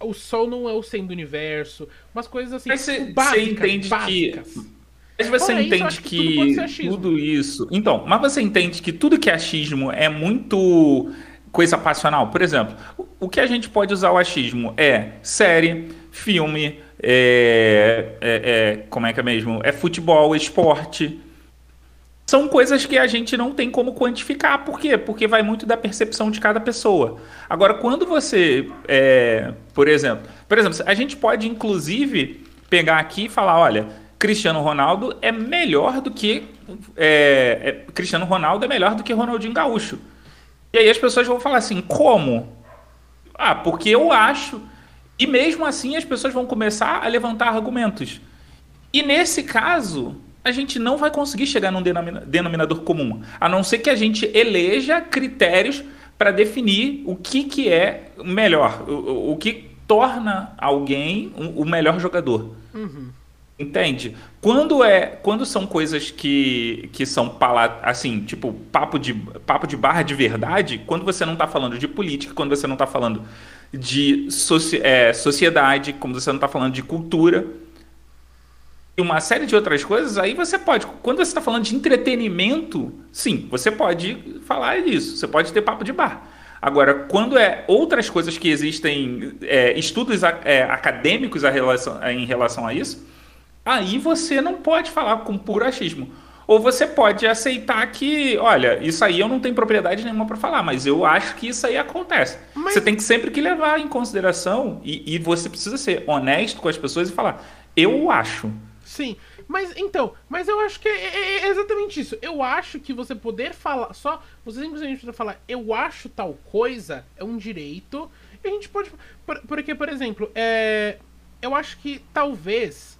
o Sol não é o centro do universo, umas coisas assim, Mas você, básicas, você entende básicas. que mas você entende isso, que, que tudo, tudo, isso. Então, mas você entende que tudo que é achismo é muito coisa passional. Por exemplo, o que a gente pode usar o achismo é série, filme, é, é, é, como é que é mesmo? É futebol, esporte. São coisas que a gente não tem como quantificar. Por quê? Porque vai muito da percepção de cada pessoa. Agora, quando você, é, por exemplo, por exemplo, a gente pode inclusive pegar aqui e falar, olha, Cristiano Ronaldo é melhor do que é, é, Cristiano Ronaldo é melhor do que Ronaldinho Gaúcho. E aí as pessoas vão falar assim, como? Ah, porque eu acho. E mesmo assim as pessoas vão começar a levantar argumentos. E nesse caso, a gente não vai conseguir chegar num denominador comum, a não ser que a gente eleja critérios para definir o que, que é melhor, o, o que torna alguém o melhor jogador. Uhum. Entende? Quando é, quando são coisas que, que são pala, assim, tipo papo de papo de barra de verdade, quando você não está falando de política, quando você não está falando de soci, é, sociedade, quando você não está falando de cultura e uma série de outras coisas, aí você pode. Quando você está falando de entretenimento, sim, você pode falar disso. Você pode ter papo de bar. Agora, quando é outras coisas que existem, é, estudos é, acadêmicos relação, em relação a isso aí você não pode falar com puro achismo. Ou você pode aceitar que, olha, isso aí eu não tenho propriedade nenhuma para falar, mas eu acho que isso aí acontece. Mas... Você tem que sempre que levar em consideração e, e você precisa ser honesto com as pessoas e falar, eu acho. Sim, mas então, mas eu acho que é, é, é, exatamente isso. Eu acho que você poder falar, só você simplesmente precisa falar, eu acho tal coisa, é um direito. E a gente pode. Porque, por exemplo, é, eu acho que talvez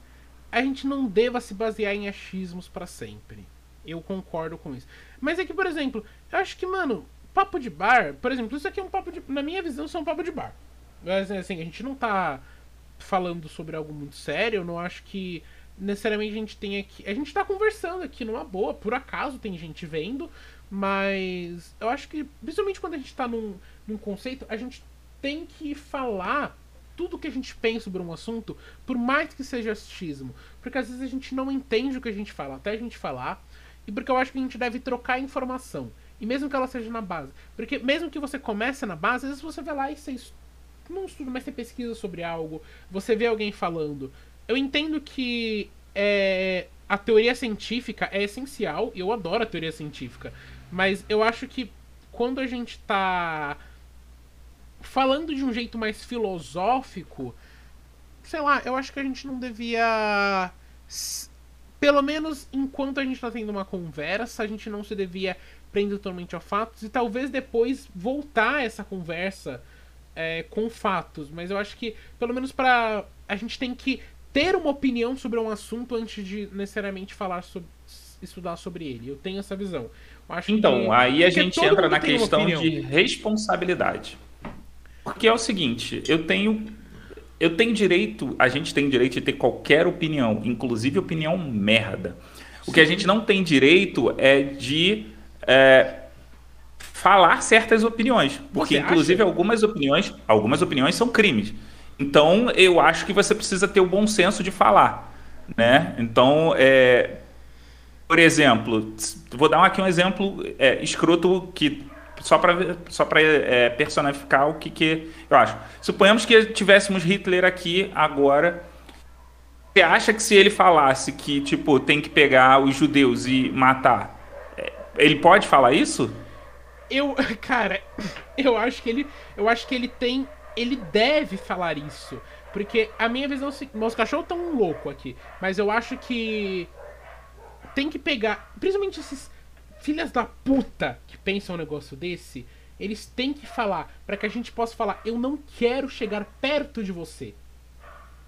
a gente não deva se basear em achismos para sempre. Eu concordo com isso. Mas é que, por exemplo, eu acho que, mano, papo de bar, por exemplo, isso aqui é um papo de. Na minha visão, isso é um papo de bar. Mas, assim, a gente não tá falando sobre algo muito sério, eu não acho que necessariamente a gente tem aqui. A gente tá conversando aqui numa boa, por acaso tem gente vendo, mas eu acho que, principalmente quando a gente tá num, num conceito, a gente tem que falar tudo que a gente pensa sobre um assunto, por mais que seja achismo. Porque às vezes a gente não entende o que a gente fala, até a gente falar. E porque eu acho que a gente deve trocar informação. E mesmo que ela seja na base. Porque mesmo que você comece na base, às vezes você vai lá e você não estuda, mas você pesquisa sobre algo, você vê alguém falando. Eu entendo que é, a teoria científica é essencial, e eu adoro a teoria científica. Mas eu acho que quando a gente tá falando de um jeito mais filosófico, sei lá, eu acho que a gente não devia. Pelo menos enquanto a gente está tendo uma conversa, a gente não se devia prender totalmente a fatos e talvez depois voltar essa conversa é, com fatos. Mas eu acho que, pelo menos para a gente tem que ter uma opinião sobre um assunto antes de necessariamente falar sobre estudar sobre ele. Eu tenho essa visão. então, que, aí a gente entra na questão de responsabilidade. Porque é o seguinte, eu tenho eu tenho direito, a gente tem direito de ter qualquer opinião, inclusive opinião merda. O que a gente não tem direito é de é, falar certas opiniões, porque Você inclusive acha? algumas opiniões, algumas opiniões são crimes. Então eu acho que você precisa ter o bom senso de falar, né? Então, é, por exemplo, vou dar aqui um exemplo é, escroto que só para só para é, personificar o que, que eu acho. Suponhamos que tivéssemos Hitler aqui agora. Você acha que se ele falasse que tipo tem que pegar os judeus e matar, é, ele pode falar isso? Eu, (laughs) cara, eu acho que ele, eu acho que ele tem, ele deve falar isso, porque a minha visão, meus cachorros tão louco aqui, mas eu acho que tem que pegar, principalmente esses filhas da puta que pensam um negócio desse, eles têm que falar para que a gente possa falar, eu não quero chegar perto de você.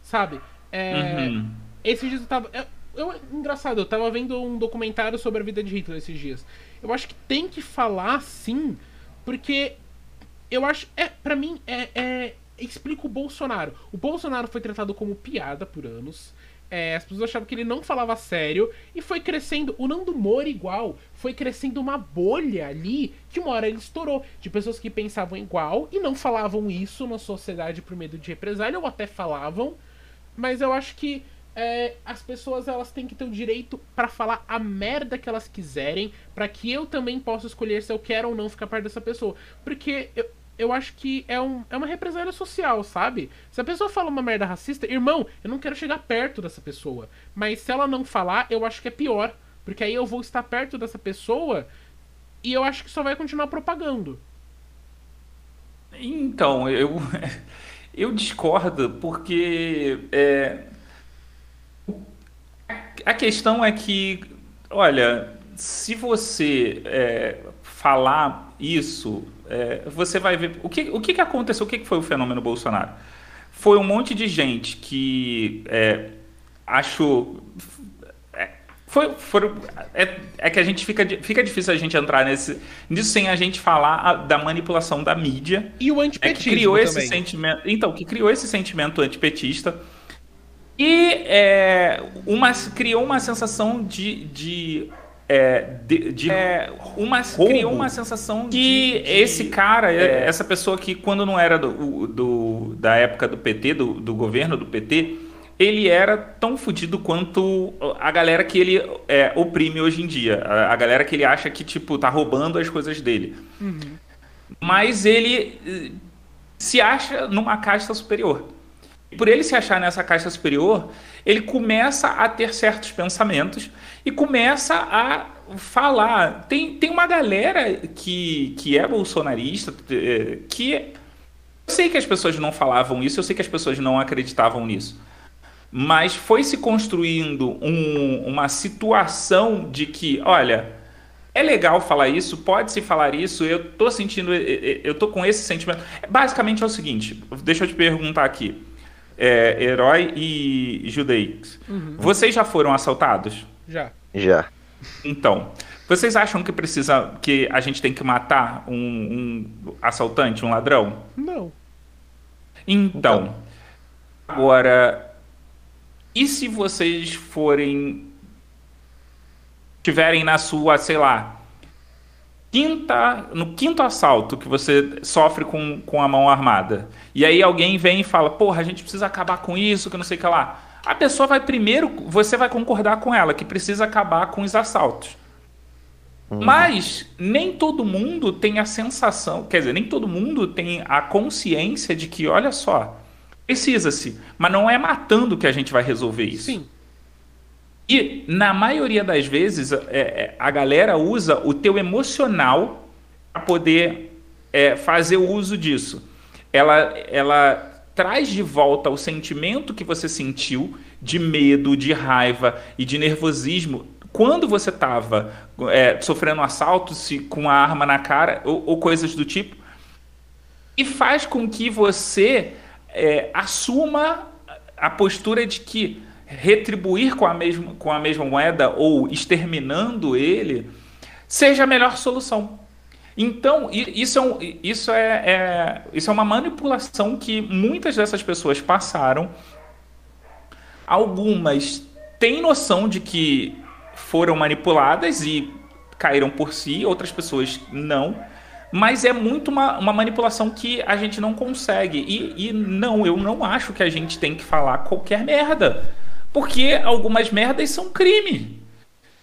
Sabe? É, uhum. Esses dias eu tava. Eu, eu, engraçado, eu tava vendo um documentário sobre a vida de Hitler esses dias. Eu acho que tem que falar sim, porque eu acho. É, para mim, é, é. Explica o Bolsonaro. O Bolsonaro foi tratado como piada por anos. É, as pessoas achavam que ele não falava sério e foi crescendo. O Nando Moura, igual, foi crescendo uma bolha ali que uma hora ele estourou. De pessoas que pensavam igual e não falavam isso na sociedade por medo de represália, ou até falavam. Mas eu acho que é, as pessoas elas têm que ter o direito para falar a merda que elas quiserem, para que eu também possa escolher se eu quero ou não ficar perto dessa pessoa. Porque eu, eu acho que é, um, é uma represália social, sabe? Se a pessoa fala uma merda racista, irmão, eu não quero chegar perto dessa pessoa. Mas se ela não falar, eu acho que é pior. Porque aí eu vou estar perto dessa pessoa e eu acho que só vai continuar propagando. Então, eu, eu discordo, porque é, a questão é que, olha, se você é, falar isso é, você vai ver. O que, o que, que aconteceu? O que, que foi o fenômeno Bolsonaro? Foi um monte de gente que é, achou. É, foi, foi, é, é, que a gente fica, fica difícil a gente entrar nesse, nisso sem a gente falar a, da manipulação da mídia. E o antipetismo. É, que criou também. esse sentimento. Então, que criou esse sentimento antipetista. E é, uma, criou uma sensação de, de é, de, de é, uma, criou uma sensação que de, de, esse cara, é, essa pessoa que quando não era do, do, da época do PT, do, do governo do PT, ele era tão fodido quanto a galera que ele é, oprime hoje em dia. A, a, galera que ele acha que, tipo, tá roubando as coisas dele. Uhum. Mas ele eh, se acha numa casta superior. E por ele se achar nessa caixa superior, ele começa a ter certos pensamentos e começa a falar. Tem, tem uma galera que, que é bolsonarista, eh, que eu sei que as pessoas não falavam isso, eu sei que as pessoas não acreditavam nisso. Mas foi se construindo um, uma situação de que, olha, é legal falar isso, pode se falar isso, eu tô sentindo, eu tô com esse sentimento. Basicamente é o seguinte, deixa eu te perguntar aqui é, Herói e Judeix. Uhum. Vocês já foram assaltados? Já. Já. Então, vocês acham que precisa que a gente tem que matar um, um assaltante, um ladrão? Não. Então, então, agora, e se vocês forem tiverem na sua, sei lá, quinta, no quinto assalto que você sofre com, com a mão armada, e aí alguém vem e fala, porra, a gente precisa acabar com isso, que não sei o que lá. A pessoa vai primeiro, você vai concordar com ela que precisa acabar com os assaltos. Uhum. Mas nem todo mundo tem a sensação, quer dizer, nem todo mundo tem a consciência de que, olha só, precisa-se, mas não é matando que a gente vai resolver isso. Sim. E, na maioria das vezes, é, é, a galera usa o teu emocional para poder é, fazer o uso disso. Ela, ela traz de volta o sentimento que você sentiu de medo, de raiva e de nervosismo quando você estava é, sofrendo um assalto se, com a arma na cara ou, ou, coisas do tipo, e faz com que você é, assuma a postura de que retribuir com a, mesma, com a mesma moeda ou exterminando ele seja a melhor solução. Então, isso é, um, isso, é, é, isso é uma manipulação que muitas dessas pessoas passaram. Algumas têm noção de que foram manipuladas e caíram por si, outras pessoas não. Mas é muito uma, uma manipulação que a gente não consegue. E, e não, eu não acho que a gente tem que falar qualquer merda. Porque algumas merdas são crime.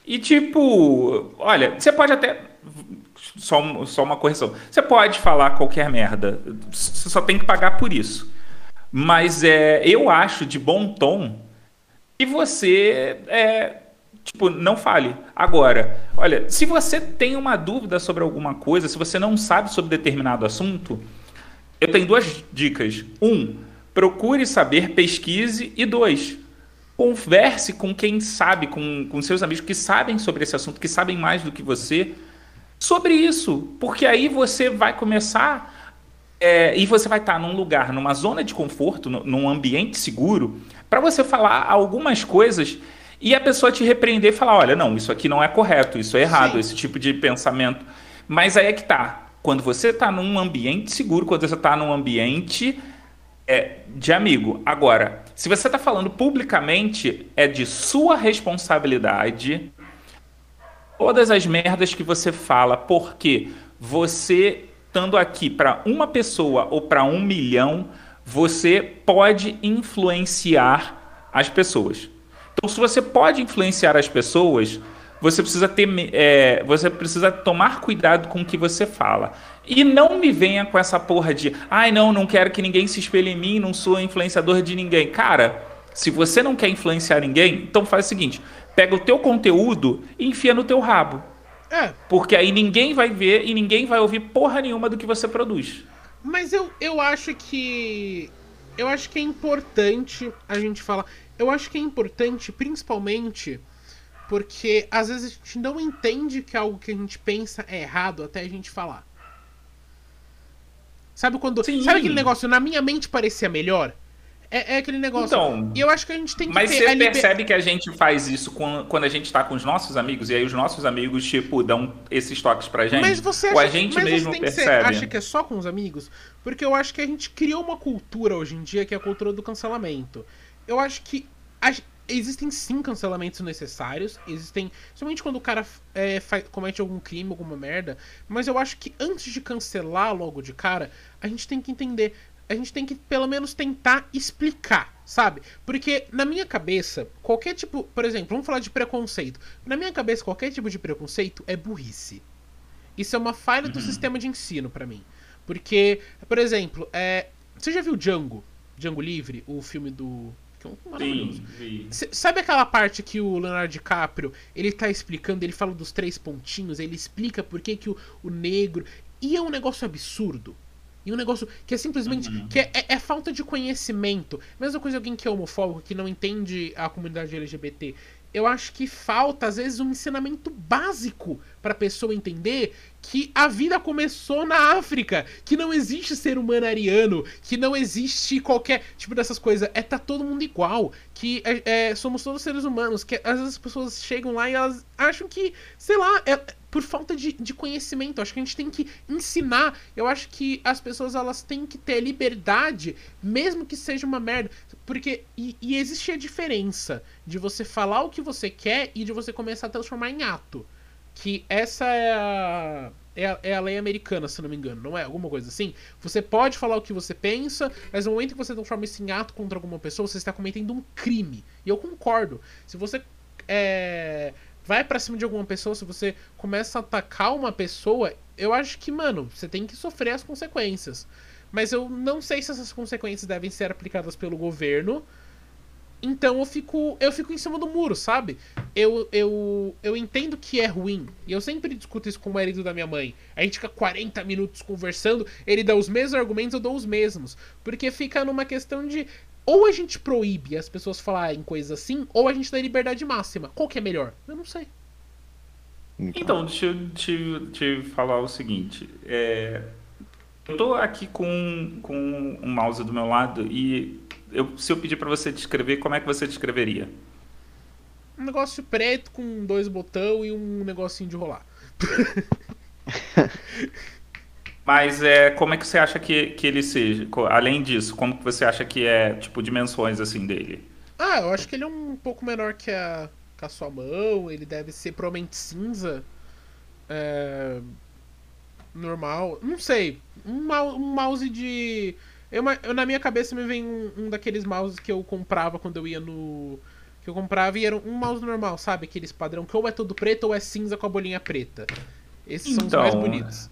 E tipo, olha, você pode até. Só, só uma correção. Você pode falar qualquer merda. Você só tem que pagar por isso. Mas é, eu acho de bom tom que você é, tipo, não fale. Agora, olha, se você tem uma dúvida sobre alguma coisa, se você não sabe sobre determinado assunto, eu tenho duas dicas. Um, procure saber, pesquise. E dois, converse com quem sabe, com, com seus amigos que sabem sobre esse assunto, que sabem mais do que você, sobre isso. Porque aí você vai começar. É, e você vai estar num lugar, numa zona de conforto, num ambiente seguro, para você falar algumas coisas e a pessoa te repreender e falar: olha, não, isso aqui não é correto, isso é errado, Sim. esse tipo de pensamento. Mas aí é que tá. Quando você está num ambiente seguro, quando você está num ambiente é, de amigo. Agora, se você está falando publicamente, é de sua responsabilidade todas as merdas que você fala, porque você estando aqui para uma pessoa ou para um milhão, você pode influenciar as pessoas. Então, se você pode influenciar as pessoas, você precisa ter, é, você precisa tomar cuidado com o que você fala. E não me venha com essa porra de, ai não, não quero que ninguém se espelhe em mim, não sou influenciador de ninguém. Cara, se você não quer influenciar ninguém, então faz o seguinte: pega o teu conteúdo e enfia no teu rabo. É. Porque aí ninguém vai ver e ninguém vai ouvir porra nenhuma do que você produz. Mas eu, eu acho que. Eu acho que é importante a gente falar eu acho que é importante, principalmente porque às vezes a gente não entende que algo que a gente pensa é errado até a gente falar. Sabe quando. Sim. Sabe aquele negócio, na minha mente parecia melhor? É, é, aquele negócio. Então, e eu acho que a gente tem que Mas você liber... percebe que a gente faz isso quando a gente tá com os nossos amigos, e aí os nossos amigos, tipo, dão esses toques pra gente? Mas você acha, Ou a gente mas mesmo você percebe? Ser, acha que é só com os amigos? Porque eu acho que a gente criou uma cultura hoje em dia que é a cultura do cancelamento eu acho que a, existem sim cancelamentos necessários. Existem. Somente quando o cara é, faz, comete algum crime, alguma merda. Mas eu acho que antes de cancelar logo de cara, a gente tem que entender. A gente tem que pelo menos tentar explicar, sabe? Porque na minha cabeça, qualquer tipo. Por exemplo, vamos falar de preconceito. Na minha cabeça, qualquer tipo de preconceito é burrice. Isso é uma falha uhum. do sistema de ensino para mim. Porque, por exemplo, é, você já viu Django? Django Livre, o filme do que é um maravilhoso. Sabe aquela parte que o Leonardo DiCaprio, ele tá explicando, ele fala dos três pontinhos, ele explica por que, que o, o negro. E é um negócio absurdo. E um negócio que é simplesmente. Uhum. que é, é, é, falta de conhecimento. Mesma coisa alguém que é homofóbico, que não entende a comunidade LGBT eu acho que falta, às vezes, um ensinamento básico para a pessoa entender que a vida começou na África, que não existe ser humano ariano, que não existe qualquer tipo dessas coisas. É tá todo mundo igual, que é, é, somos todos seres humanos, que às vezes as pessoas chegam lá e elas acham que, sei lá, é, por falta de, de conhecimento. Acho que a gente tem que ensinar. Eu acho que as pessoas elas têm que ter liberdade, mesmo que seja uma merda. Porque. E, e existe a diferença de você falar o que você quer e de você começar a transformar em ato. Que essa é a. É a, é a, lei americana, se não me engano, não é? Alguma coisa assim? Você pode falar o que você pensa, mas no momento que você transforma isso em ato contra alguma pessoa, você está cometendo um crime. E eu concordo. Se você é, vai para cima de alguma pessoa, se você começa a atacar uma pessoa, eu acho que, mano, você tem que sofrer as consequências. Mas eu não sei se essas consequências devem ser aplicadas pelo governo. Então eu fico, eu fico em cima do muro, sabe? Eu, eu, eu entendo que é ruim. E eu sempre discuto isso com o marido da minha mãe. A gente fica 40 minutos conversando, ele dá os mesmos argumentos, eu dou os mesmos. Porque fica numa questão de ou a gente proíbe as pessoas falarem coisas assim, ou a gente dá liberdade máxima. Qual que é melhor? Eu não sei. Então, deixa eu te, te falar o seguinte. É, eu tô aqui com, com um mouse do meu lado e eu, se eu pedir para você descrever, como é que você descreveria? Um negócio preto com dois botões e um negocinho de rolar. (laughs) Mas é, como é que você acha que, que ele seja? Além disso, como que você acha que é, tipo, dimensões assim dele? Ah, eu acho que ele é um pouco menor que a, que a sua mão, ele deve ser provavelmente cinza. É, normal. Não sei. Um, um mouse de. Eu, eu, na minha cabeça me vem um, um, daqueles mouses que eu comprava quando eu ia no. Que eu comprava e era um mouse normal, sabe? Aqueles padrão que ou é todo preto ou é cinza com a bolinha preta. Esses então, são os mais então, bonitos.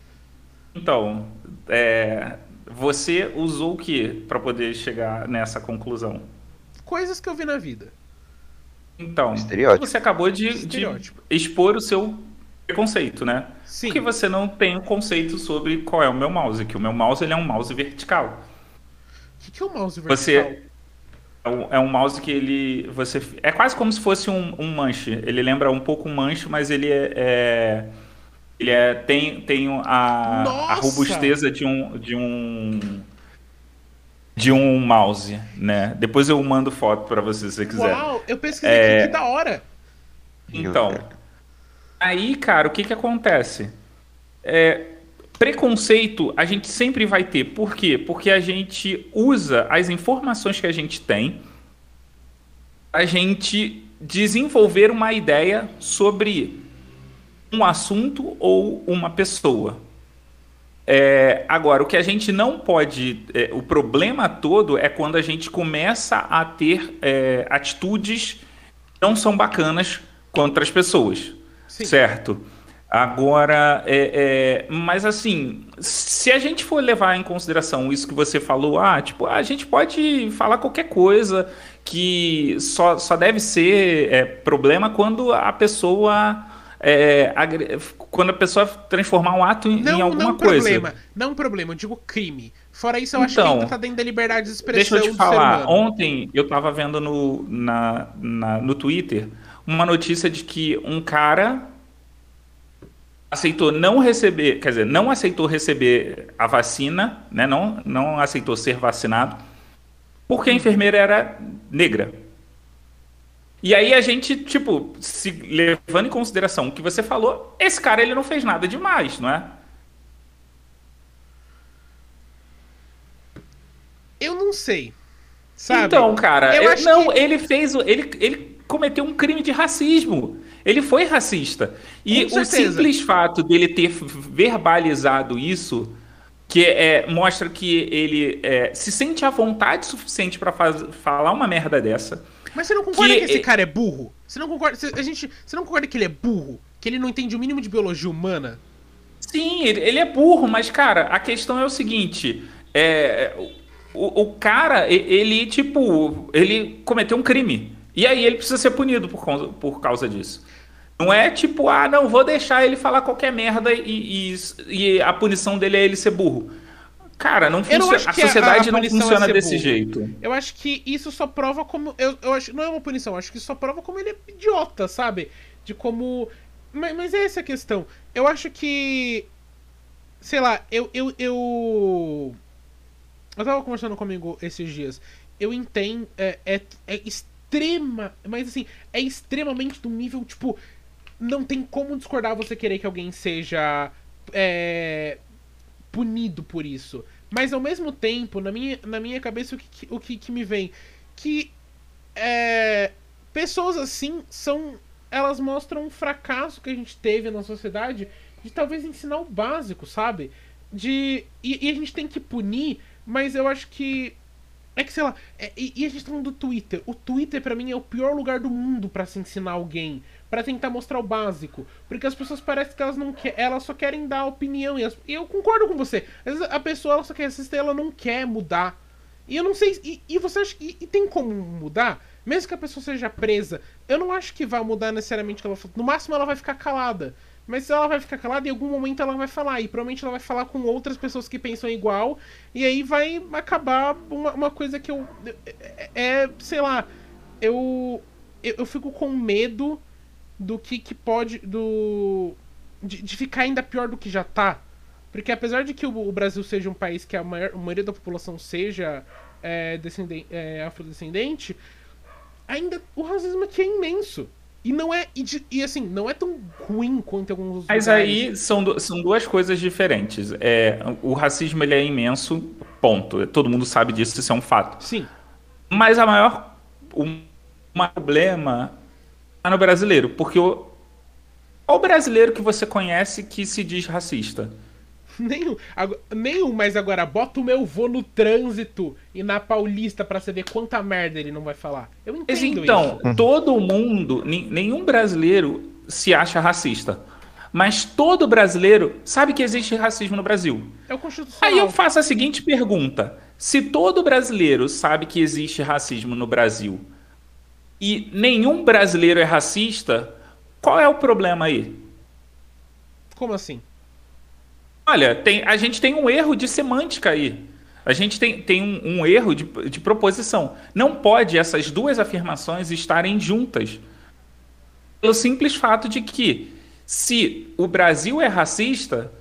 Então, é, você usou o que para poder chegar nessa conclusão? Coisas que eu vi na vida. Então, você acabou de, de, expor o seu preconceito, né? Sim. Porque você não tem o um conceito sobre qual é o meu mouse, que o meu mouse ele é um mouse vertical. O que, que é um mouse vertical? Você é um, é um mouse que ele você é quase como se fosse um, um manche. Ele lembra um pouco um manche, mas ele é, é ele é, tem, tem a, a robusteza de um, de um de um mouse, né? Depois eu mando foto para você se você quiser. Uau, eu pesquisei é... aqui, que da hora. Então, aí, cara, o que que acontece? É, preconceito a gente sempre vai ter. Por quê? Porque a gente usa as informações que a gente tem a gente desenvolver uma ideia sobre um assunto ou uma pessoa. É, agora, o que a gente não pode. É, o problema todo é quando a gente começa a ter é, atitudes que não são bacanas contra as pessoas. Sim. Certo? Agora, é, é, mas assim, se a gente for levar em consideração isso que você falou, ah, tipo, a gente pode falar qualquer coisa que só, só deve ser é, problema quando a pessoa é, quando a pessoa transformar um ato em, não, em alguma não coisa. Problema, não problema, eu digo crime. Fora isso, eu acho que então, ainda tá dentro da liberdade de expressão. Deixa eu te falar, ontem eu tava vendo no, na, na, no Twitter uma notícia de que um cara aceitou não receber, quer dizer, não aceitou receber a vacina, né? não, não aceitou ser vacinado, porque a enfermeira era negra. E aí a gente, tipo, se levando em consideração o que você falou, esse cara ele não fez nada demais, não é? Eu não sei. Sabe? Então, cara, eu eu, não, que... ele fez, ele, ele cometeu um crime de racismo. Ele foi racista. E o simples fato dele ter verbalizado isso, que é, mostra que ele é, se sente à vontade suficiente para falar uma merda dessa mas você não concorda que, que esse cara é burro? Você não concorda, a gente, você não concorda que ele é burro? Que ele não entende o mínimo de biologia humana? Sim, ele, ele é burro, mas, cara, a questão é o seguinte: é, o, o cara, ele, tipo, ele cometeu um crime. E aí ele precisa ser punido por causa, por causa disso. Não é tipo, ah, não, vou deixar ele falar qualquer merda e, e, e a punição dele é ele ser burro. Cara, não funciona. a sociedade a, a não funciona desse burro. jeito. Eu acho que isso só prova como. Eu, eu acho, não é uma punição, eu acho que isso só prova como ele é idiota, sabe? De como. Mas, mas é essa a questão. Eu acho que. Sei lá, eu. Eu, eu, eu tava conversando comigo esses dias. Eu entendo. É, é, é extrema. Mas assim, é extremamente do nível, tipo. Não tem como discordar você querer que alguém seja. É, punido por isso. Mas ao mesmo tempo, na minha, na minha cabeça, o que, o que, que me vem? Que é, pessoas assim são. Elas mostram um fracasso que a gente teve na sociedade de talvez ensinar o básico, sabe? De. E, e a gente tem que punir, mas eu acho que. É que, sei lá, é, e, e, a gente tá falando do Twitter. O Twitter, para mim, é o pior lugar do mundo para se ensinar alguém para tentar mostrar o básico. Porque as pessoas parecem que elas não querem. Elas só querem dar opinião. E, as, e, eu concordo com você. Às vezes a pessoa ela só quer assistir, ela não quer mudar. E eu não sei. E, e você acha que. E, tem como mudar? Mesmo que a pessoa seja presa, eu não acho que vai mudar necessariamente que ela No máximo ela vai ficar calada. Mas ela vai ficar calada, em algum momento ela vai falar. E provavelmente ela vai falar com outras pessoas que pensam igual. E aí vai acabar uma, uma coisa que eu. É, é sei lá. Eu, eu. Eu fico com medo do que, que pode. do de, de, ficar ainda pior do que já tá. Porque apesar de que o, o Brasil seja um país que a, maior, a maioria da população seja é, descendente, é, afrodescendente, ainda o racismo aqui é imenso. E não é. E, e, assim, não é tão ruim quanto alguns Mas lugares. aí são, são duas coisas diferentes. É, o racismo ele é imenso, ponto. Todo mundo sabe disso, isso é um fato. Sim. Mas a maior. O maior problema é no brasileiro. Porque o, qual brasileiro que você conhece que se diz racista? Nenhum. Nenhum, mas agora bota o meu vô no trânsito e na Paulista para você ver quanta merda ele não vai falar. Eu entendo então, isso. todo mundo, nenhum brasileiro se acha racista. Mas todo brasileiro sabe que existe racismo no Brasil. É o constitucional. Aí eu faço a seguinte pergunta: se todo brasileiro sabe que existe racismo no Brasil e nenhum brasileiro é racista, qual é o problema aí? Como assim? Olha, tem, a gente tem um erro de semântica aí. A gente tem, tem um, um erro de, de proposição. Não pode essas duas afirmações estarem juntas. Pelo simples fato de que, se o Brasil é racista,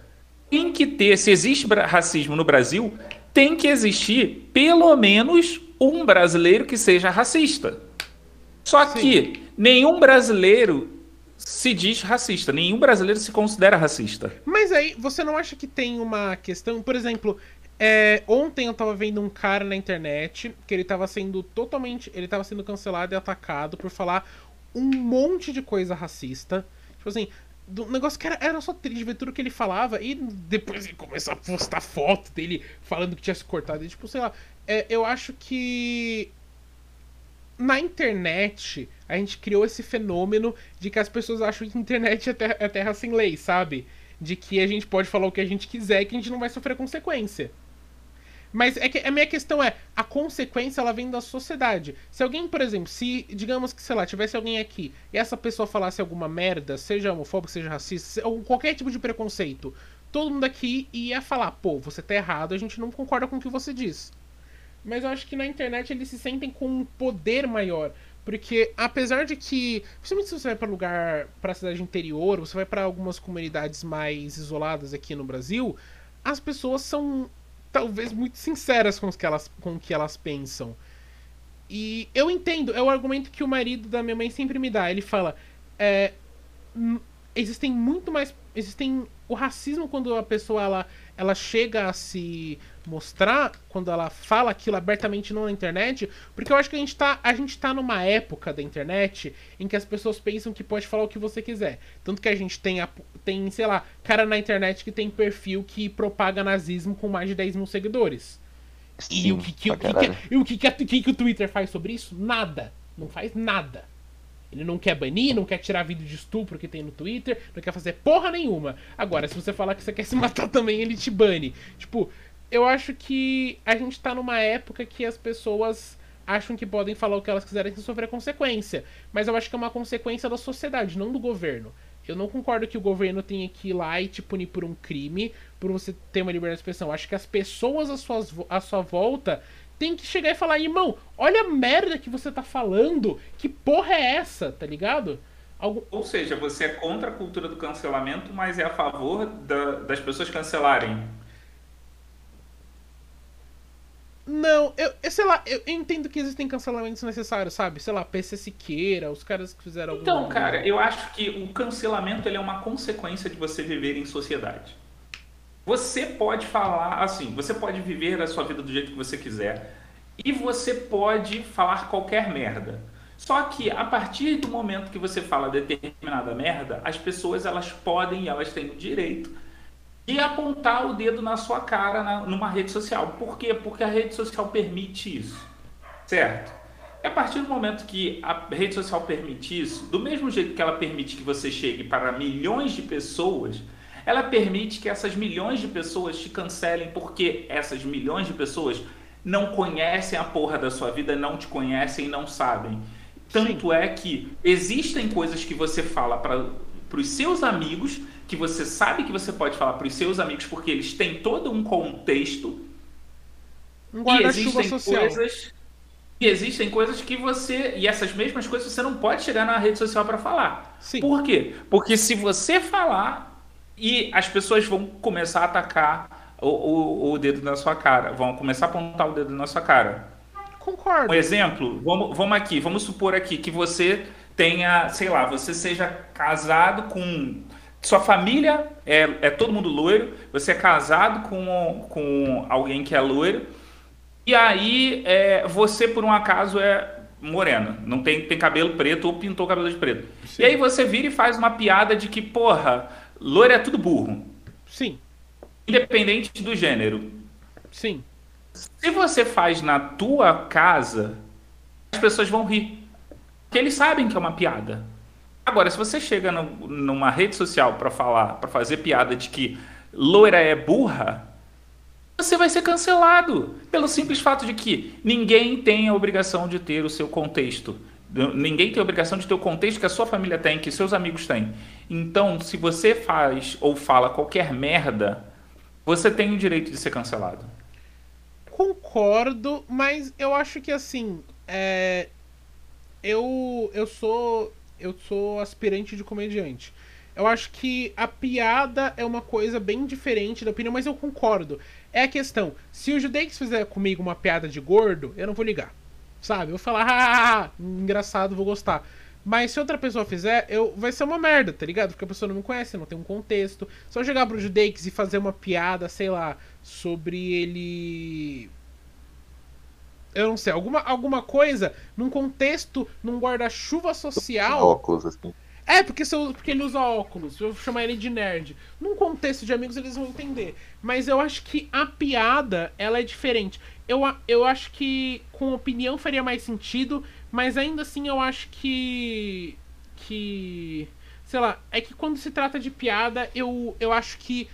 tem que ter, se existe racismo no Brasil, tem que existir pelo menos um brasileiro que seja racista. Só Sim. que nenhum brasileiro se diz racista. Nenhum brasileiro se considera racista. Mas aí, você não acha que tem uma questão. Por exemplo, é, ontem eu tava vendo um cara na internet que ele tava sendo totalmente. Ele tava sendo cancelado e atacado por falar um monte de coisa racista. Tipo assim, do negócio que era, era só triste ver tudo que ele falava e depois ele começou a postar foto dele falando que tinha se cortado. E, tipo, sei lá, é, eu acho que na internet, a gente criou esse fenômeno de que as pessoas acham que a internet é terra, é terra sem lei, sabe? De que a gente pode falar o que a gente quiser e que a gente não vai sofrer consequência. Mas é que a minha questão é, a consequência ela vem da sociedade. Se alguém, por exemplo, se, digamos que, sei lá, tivesse alguém aqui e essa pessoa falasse alguma merda, seja homofóbico, seja racista, ou qualquer tipo de preconceito, todo mundo aqui ia falar, pô, você tá errado, a gente não concorda com o que você diz. Mas eu acho que na internet eles se sentem com um poder maior. Porque apesar de que, principalmente se você vai para lugar, para cidade interior, você vai para algumas comunidades mais isoladas aqui no Brasil, as pessoas são talvez muito sinceras com, que elas, com o que elas pensam. E eu entendo, é o argumento que o marido da minha mãe sempre me dá. Ele fala: é, existem muito mais. Existem. O racismo, quando a pessoa ela, ela chega a se mostrar quando ela fala aquilo abertamente não na internet, porque eu acho que a gente tá, a gente tá numa época da internet em que as pessoas pensam que pode falar o que você quiser. Tanto que a gente tem, a, tem sei lá, cara na internet que tem perfil que propaga nazismo com mais de 10 mil seguidores. Sim, e o que, que, o que, que, o que, que, que o Twitter faz sobre isso? Nada. Não faz nada. Ele não quer banir, não quer tirar vídeo de estupro que tem no Twitter, não quer fazer porra nenhuma. Agora, se você falar que você quer (laughs) se matar também, ele te bane. Tipo, eu acho que a gente tá numa época que as pessoas acham que podem falar o que elas quiserem sem sofrer consequência. Mas eu acho que é uma consequência da sociedade, não do governo. Eu não concordo que o governo tenha que ir lá e te punir por um crime, por você ter uma liberdade de expressão. Eu acho que as pessoas à sua, à sua volta têm que chegar e falar, irmão, olha a merda que você tá falando, que porra é essa, tá ligado? Algo... Ou seja, você é contra a cultura do cancelamento, mas é a favor da, das pessoas cancelarem. Não, eu, eu sei lá, eu, eu, entendo que existem cancelamentos necessários, sabe? Sei lá, PC Siqueira, os caras que fizeram algum. Então, cara, eu acho que o cancelamento ele é uma consequência de você viver em sociedade. Você pode falar assim, você pode viver a sua vida do jeito que você quiser e você pode falar qualquer merda. Só que a partir do momento que você fala determinada merda, as pessoas elas podem, elas têm o direito e apontar o dedo na sua cara na, numa rede social. Por quê? Porque a rede social permite isso. Certo? E a partir do momento que a rede social permite isso, do mesmo jeito que ela permite que você chegue para milhões de pessoas, ela permite que essas milhões de pessoas te cancelem porque essas milhões de pessoas não conhecem a porra da sua vida, não te conhecem e não sabem. Tanto Sim. é que existem coisas que você fala para os seus amigos que você sabe que você pode falar para os seus amigos porque eles têm todo um contexto. Um e existem social. coisas e existem coisas que você e essas mesmas coisas você não pode chegar na rede social para falar. Sim. Por quê? Porque se você falar e as pessoas vão começar a atacar o, o, o dedo na sua cara, vão começar a apontar o dedo na sua cara. Concordo. Um exemplo, vamos, vamos aqui, vamos supor aqui que você tenha, sei lá, você seja casado com. Sua família é, é todo mundo loiro, você é casado com, com alguém que é loiro, e aí é, você, por um acaso, é morena, não tem, tem cabelo preto ou pintou cabelo de preto. Sim. E aí você vira e faz uma piada de que, porra, loiro é tudo burro. Sim. Independente do gênero. Sim. Se você faz na tua casa, as pessoas vão rir. Porque eles sabem que é uma piada. Agora, se você chega no, numa rede social para falar, para fazer piada de que loira é burra, você vai ser cancelado pelo simples fato de que ninguém tem a obrigação de ter o seu contexto. Ninguém tem obrigação de ter o contexto que a sua família tem, que seus amigos têm. Então, se você faz ou fala qualquer merda, você tem o direito de ser cancelado. Concordo, mas eu acho que assim, é, eu eu sou eu sou aspirante de comediante. Eu acho que a piada é uma coisa bem diferente da opinião, mas eu concordo. É a questão, se o Judex fizer comigo uma piada de gordo, eu não vou ligar. Sabe? Eu vou falar, ah, engraçado, vou gostar. Mas se outra pessoa fizer, eu vai ser uma merda, tá ligado? Porque a pessoa não me conhece, não tem um contexto. Se eu chegar pro Judex e fazer uma piada, sei lá, sobre ele eu não sei, alguma, alguma coisa num contexto, num guarda-chuva social. Óculos, assim. É, porque, se eu, porque ele usa óculos, eu vou chamar ele de nerd. Num contexto de amigos eles vão entender. Mas eu acho que a piada, ela é diferente. Eu, eu acho que com opinião faria mais sentido, mas ainda assim eu acho que. Que. Sei lá, é que quando se trata de piada, eu, eu acho que.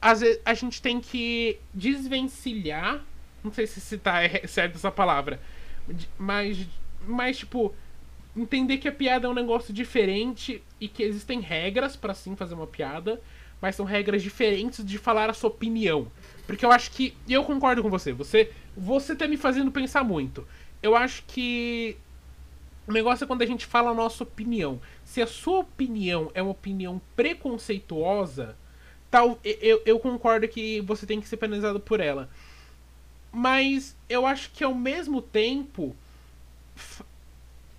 Às vezes a gente tem que desvencilhar não sei se, se tá (laughs) certo essa palavra. Mas, mas, tipo, entender que a piada é um negócio diferente e que existem regras para sim fazer uma piada, mas são regras diferentes de falar a sua opinião. Porque eu acho que. Eu concordo com você. Você você tá me fazendo pensar muito. Eu acho que. O negócio é quando a gente fala a nossa opinião. Se a sua opinião é uma opinião preconceituosa, tal, eu, eu concordo que você tem que ser penalizado por ela. Mas eu acho que ao mesmo tempo.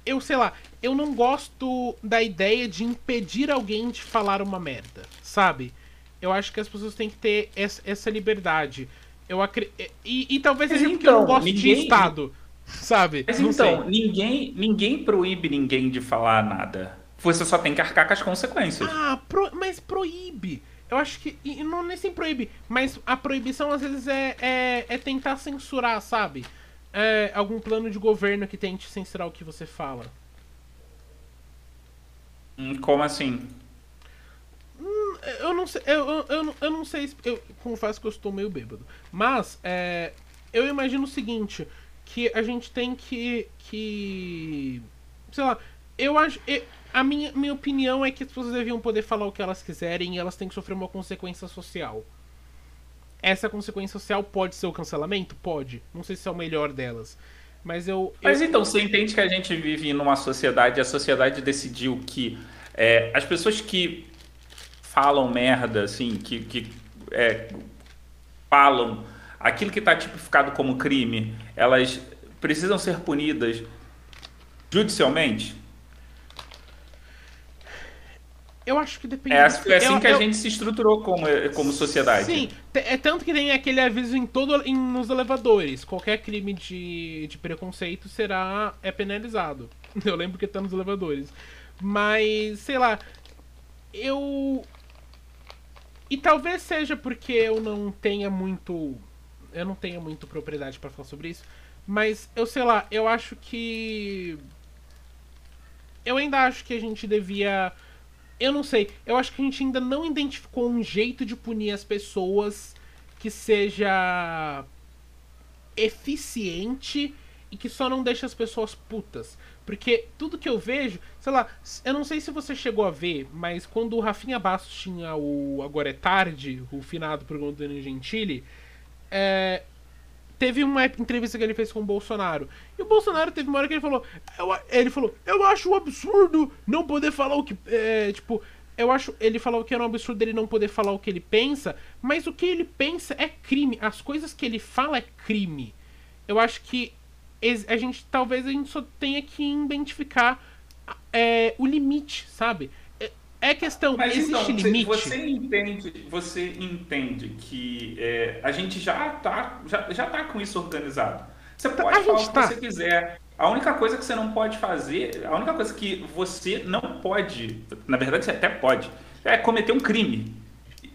Eu sei lá, eu não gosto da ideia de impedir alguém de falar uma merda, sabe? Eu acho que as pessoas têm que ter essa, essa liberdade. Eu acre... e, e talvez seja porque eu não então, gosto ninguém... de Estado, sabe? Mas não então, sei. ninguém, ninguém proíbe ninguém de falar nada. Você só tem que arcar com as consequências. Ah, pro... mas proíbe. Eu acho que. Não nem sem proíbe, mas a proibição às vezes é, é, é tentar censurar, sabe? É, algum plano de governo que tente censurar o que você fala. Hum, como assim? Eu não sei. Eu, eu, eu, eu não sei. Eu confesso que eu estou meio bêbado. Mas é, eu imagino o seguinte: que a gente tem que. que sei lá. Eu acho. A minha, minha opinião é que as pessoas deviam poder falar o que elas quiserem e elas têm que sofrer uma consequência social. Essa consequência social pode ser o cancelamento? Pode. Não sei se é o melhor delas. Mas eu. Mas eu... então, você entende que a gente vive numa sociedade, a sociedade decidiu que é, as pessoas que falam merda, assim, que, que é, falam aquilo que está tipificado como crime, elas precisam ser punidas judicialmente? Eu acho que depende. É, assim, é assim eu, que a eu... gente se estruturou como, como sociedade. Sim, é tanto que tem aquele aviso em todo em, nos elevadores. Qualquer crime de, de preconceito será é penalizado. (laughs) Eu lembro que tá nos elevadores. Mas, sei lá, eu e talvez seja porque eu não tenha muito eu não tenha muito propriedade para falar sobre isso, mas eu sei lá, eu acho que eu ainda acho que a gente devia eu não sei. Eu acho que a gente ainda não identificou um jeito de punir as pessoas que seja eficiente e que só não deixa as pessoas putas. Porque tudo que eu vejo, sei lá, eu não sei se você chegou a ver, mas quando o Rafinha Bastos tinha o Agora é Tarde, o finado programa do Gentili, é, teve uma entrevista que ele fez com o Bolsonaro. E o Bolsonaro teve uma hora que ele falou. Eu, ele falou, eu acho um absurdo não poder falar o que. É, tipo, eu acho. Ele falou que era um absurdo ele não poder falar o que ele pensa, mas o que ele pensa é crime. As coisas que ele fala é crime. Eu acho que a gente talvez a gente só tenha que identificar é, o limite, sabe? É, é questão, Mas existe então, limite. Você entende, você entende que é, a gente já tá, já, já tá com isso organizado. Você pode a falar o que tá. você quiser. A única coisa que você não pode fazer, a única coisa que você não pode, na verdade você até pode, é cometer um crime.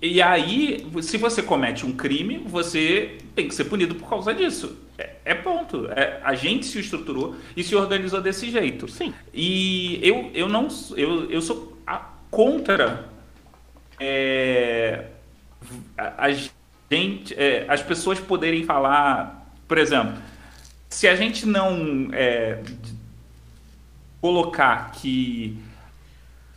E aí, se você comete um crime, você tem que ser punido por causa disso. É, é ponto. É, a gente se estruturou e se organizou desse jeito. Sim. E eu, eu não eu, eu sou a- contra é, a, a gente, é, as pessoas poderem falar, por exemplo, se a gente não é, colocar que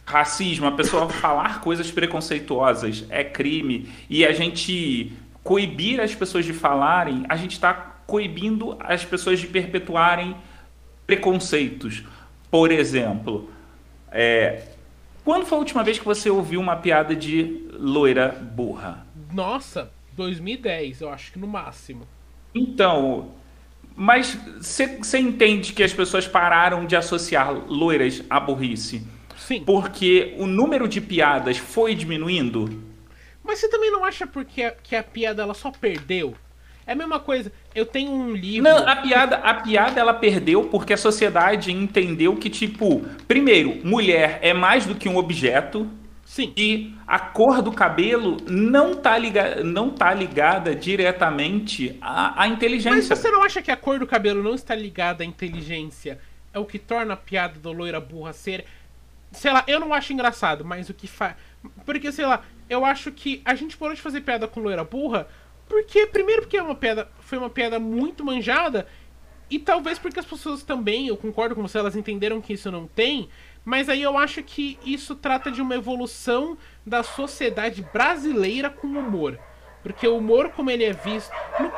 racismo, a pessoa (laughs) falar coisas preconceituosas é crime e a gente coibir as pessoas de falarem, a gente está coibindo as pessoas de perpetuarem preconceitos. Por exemplo, é, quando foi a última vez que você ouviu uma piada de loira burra? Nossa, 2010, eu acho que no máximo. Então, mas você entende que as pessoas pararam de associar loiras à burrice? Sim. Porque o número de piadas foi diminuindo? Mas você também não acha porque a, que a piada ela só perdeu? É a mesma coisa. Eu tenho um livro. Não, a piada, a piada ela perdeu porque a sociedade entendeu que, tipo, primeiro, mulher é mais do que um objeto Sim. e a cor do cabelo não tá, liga, não tá ligada diretamente à, à Mas inteligência. você não acha que a cor do cabelo não está ligada à inteligência? É o que torna a piada do loira burra ser. Sei lá, eu não acho engraçado, mas o que faz. Porque, sei lá, eu acho que a gente parou de fazer piada com loira burra porque, primeiro, porque é uma piada, foi uma piada muito manjada, e talvez porque as pessoas também, eu concordo com você, elas entenderam que isso não tem, mas aí eu acho que isso trata de uma evolução da sociedade brasileira com humor. Porque o humor, como ele é visto. no-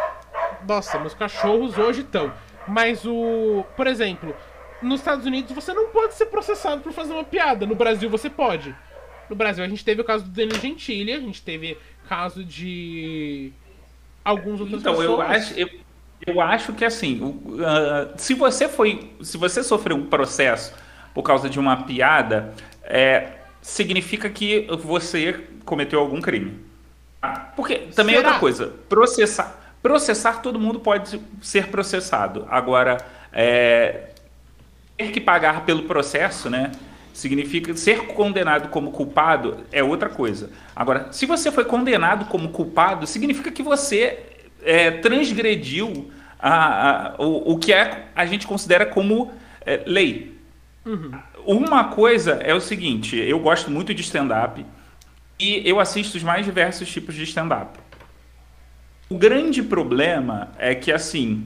Nossa, meus cachorros hoje estão. Mas o. Por exemplo, nos Estados Unidos você não pode ser processado por fazer uma piada. No Brasil você pode. No Brasil a gente teve o caso do Danilo Gentili, a gente teve caso de. Alguns outros Então, eu acho, eu, eu acho que assim, ah, se você foi. Se você sofreu um processo por causa de uma piada, é, significa que você cometeu algum crime. Ah, Porque também é Será? outra coisa, processar. Processar todo mundo pode ser processado. Agora, é, ter que pagar pelo processo, né? Significa ser condenado como culpado é outra coisa. Agora, se você foi condenado como culpado, significa que você é, transgrediu a- a- o, o que é, a gente considera como é, lei. Uma coisa é o seguinte: eu gosto muito de stand-up e eu assisto os mais diversos tipos de stand-up. O grande problema é que, assim,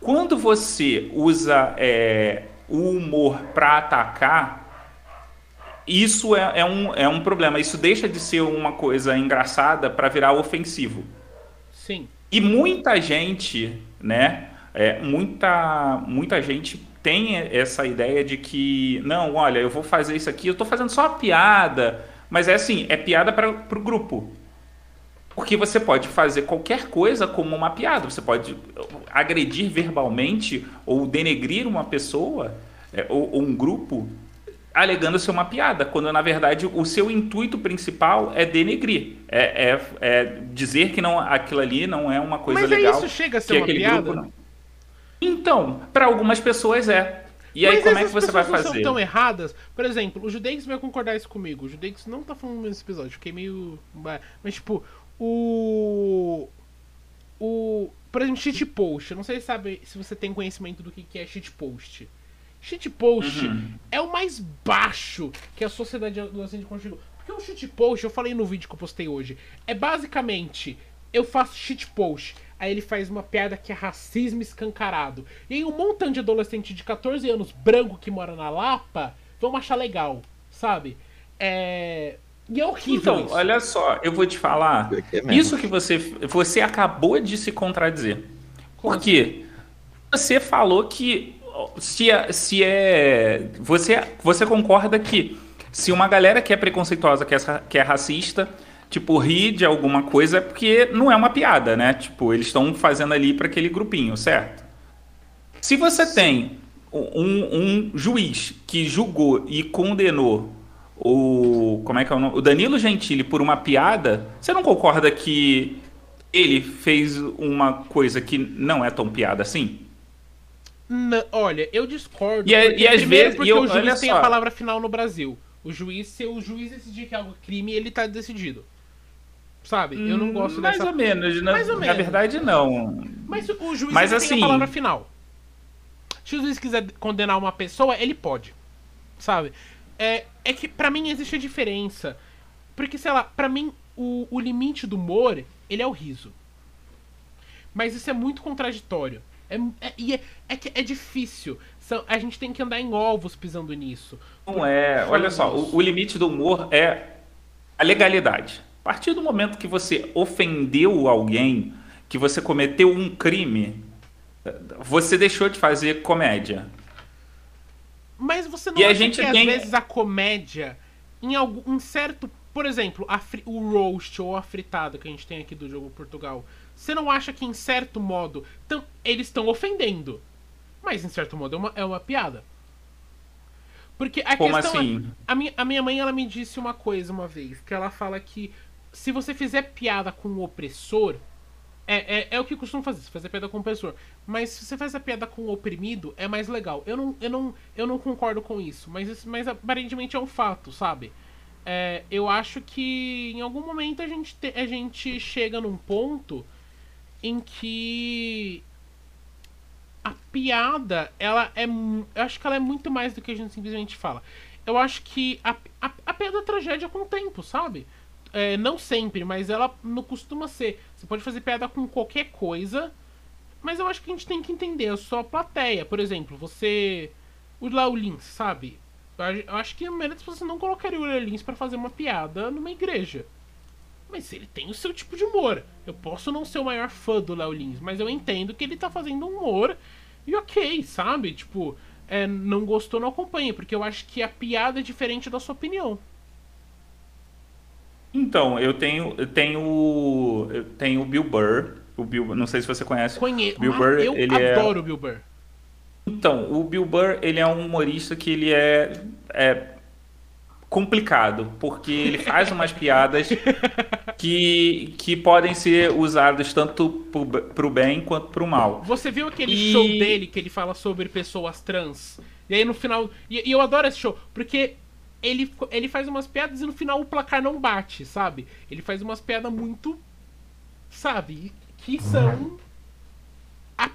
quando você usa é, o humor para atacar, isso é, é um, é um problema. Isso deixa de ser uma coisa engraçada para virar ofensivo. Sim. E muita gente, né? é, muita, muita gente tem essa ideia de que, não, olha, eu vou fazer isso aqui, eu tô fazendo só uma piada. Mas é assim, é piada para o grupo. Porque você pode fazer qualquer coisa como uma piada. Você pode agredir verbalmente ou denegrir uma pessoa é, ou, ou um grupo alegando ser uma piada, quando na verdade o seu intuito principal é denegrir, é, é- é dizer que não, aquilo ali não é uma coisa Mas aí legal. isso chega a ser que uma piada? grupo não. Então, para algumas pessoas é. E aí Mas como é que você vai pessoas não fazer? são tão erradas. Por exemplo, o Judeix vai concordar isso comigo. O Judeix não tá falando nesse episódio. Fiquei meio. Mas, tipo, o. O. Por exemplo, shitpost. Eu não sei se, sabe, se você tem conhecimento do que que é shitpost. Shitpost Uhum. é o mais baixo que a sociedade adolescente conseguiu. Porque o shitpost, eu falei no vídeo que eu postei hoje, é basicamente eu faço shitpost. Aí ele faz uma piada que é racismo escancarado. E aí um montante de adolescente de 14 anos branco que mora na Lapa vão achar legal, sabe? É. E é horrível. Então, isso. olha só, eu vou te falar. É que é. Isso que você, você acabou de se contradizer. Por quê? Você falou que se é, se é você, você concorda que Se uma galera que é preconceituosa, que é, que é racista, tipo, ri de alguma coisa, é porque não é uma piada, né? Tipo, eles estão fazendo ali para aquele grupinho, certo? Se você tem um, um, juiz que julgou e condenou o. Como é que é o nome? O Danilo Gentili por uma piada, você não concorda que ele fez uma coisa que não é tão piada assim? Não, olha, eu discordo. E, é, porque, e às vezes. porque eu, o juiz tem só. a palavra final no Brasil. O juiz, se o juiz decidir que é algo crime, ele tá decidido. Sabe? Eu não gosto mais dessa... Ou menos, na, mais ou menos. Na verdade, não. Mas o juiz Mas, assim, tem a assim, palavra final. Se o juiz quiser condenar uma pessoa, ele pode. Sabe? É, é que para mim existe a diferença. Porque, sei lá, para mim o, o limite do humor, ele é o riso. Mas isso é muito contraditório. É, é, e é, é, é difícil. São, a gente tem que andar em ovos pisando nisso. Não é. Olha só, o, o, limite do humor é a legalidade. A partir do momento que você ofendeu alguém, que você cometeu um crime, você deixou de fazer comédia. Mas você não e acha que tem... às vezes a comédia, em algum em certo. Por exemplo, fri, o roast ou a fritada que a gente tem aqui do jogo Portugal. Você não acha que, em certo modo, tão, eles estão ofendendo? Mas, em certo modo, é uma, é uma piada. Porque a Como questão assim? É, a, minha, a minha mãe ela me disse uma coisa uma vez, que ela fala que se você fizer piada com o opressor, é, é, é o que costumam fazer, fazer piada com o opressor. Mas se você faz a piada com o oprimido, é mais legal. Eu não, eu não, eu não concordo com isso, mas, mas aparentemente é um fato, sabe? É, eu acho que em algum momento a gente, te, a gente chega num ponto em que a piada, ela é. Eu acho que ela é muito mais do que a gente simplesmente fala. Eu acho que a, a, a piada é tragédia com o tempo, sabe? É, não sempre, mas ela não costuma ser. Você pode fazer piada com qualquer coisa, mas eu acho que a gente tem que entender a sua plateia. Por exemplo, você. O Laulins, sabe? Eu acho que a maioria das pessoas não colocaria o Laulins para fazer uma piada numa igreja. Mas ele tem o seu tipo de humor. Eu posso não ser o maior fã do Léo Lins, mas eu entendo que ele tá fazendo humor e ok, sabe? Tipo, é, não gostou, não acompanha, porque eu acho que a piada é diferente da sua opinião. Então, eu tenho, eu tenho, eu tenho o Bill Burr. O Bill, não sei se você conhece. Conheço. Bill Burr, eu ele adoro é... o Bill Burr. Então, o Bill Burr, ele é um humorista que ele é, é complicado, porque ele faz umas (laughs) piadas que, que podem ser usadas tanto para o bem quanto para o mal. Você viu aquele e... show dele que ele fala sobre pessoas trans? E aí no final. E, e, eu adoro esse show, porque ele, ele faz umas piadas e no final o placar não bate, sabe? Ele faz umas piadas muito. Sabe? Que são.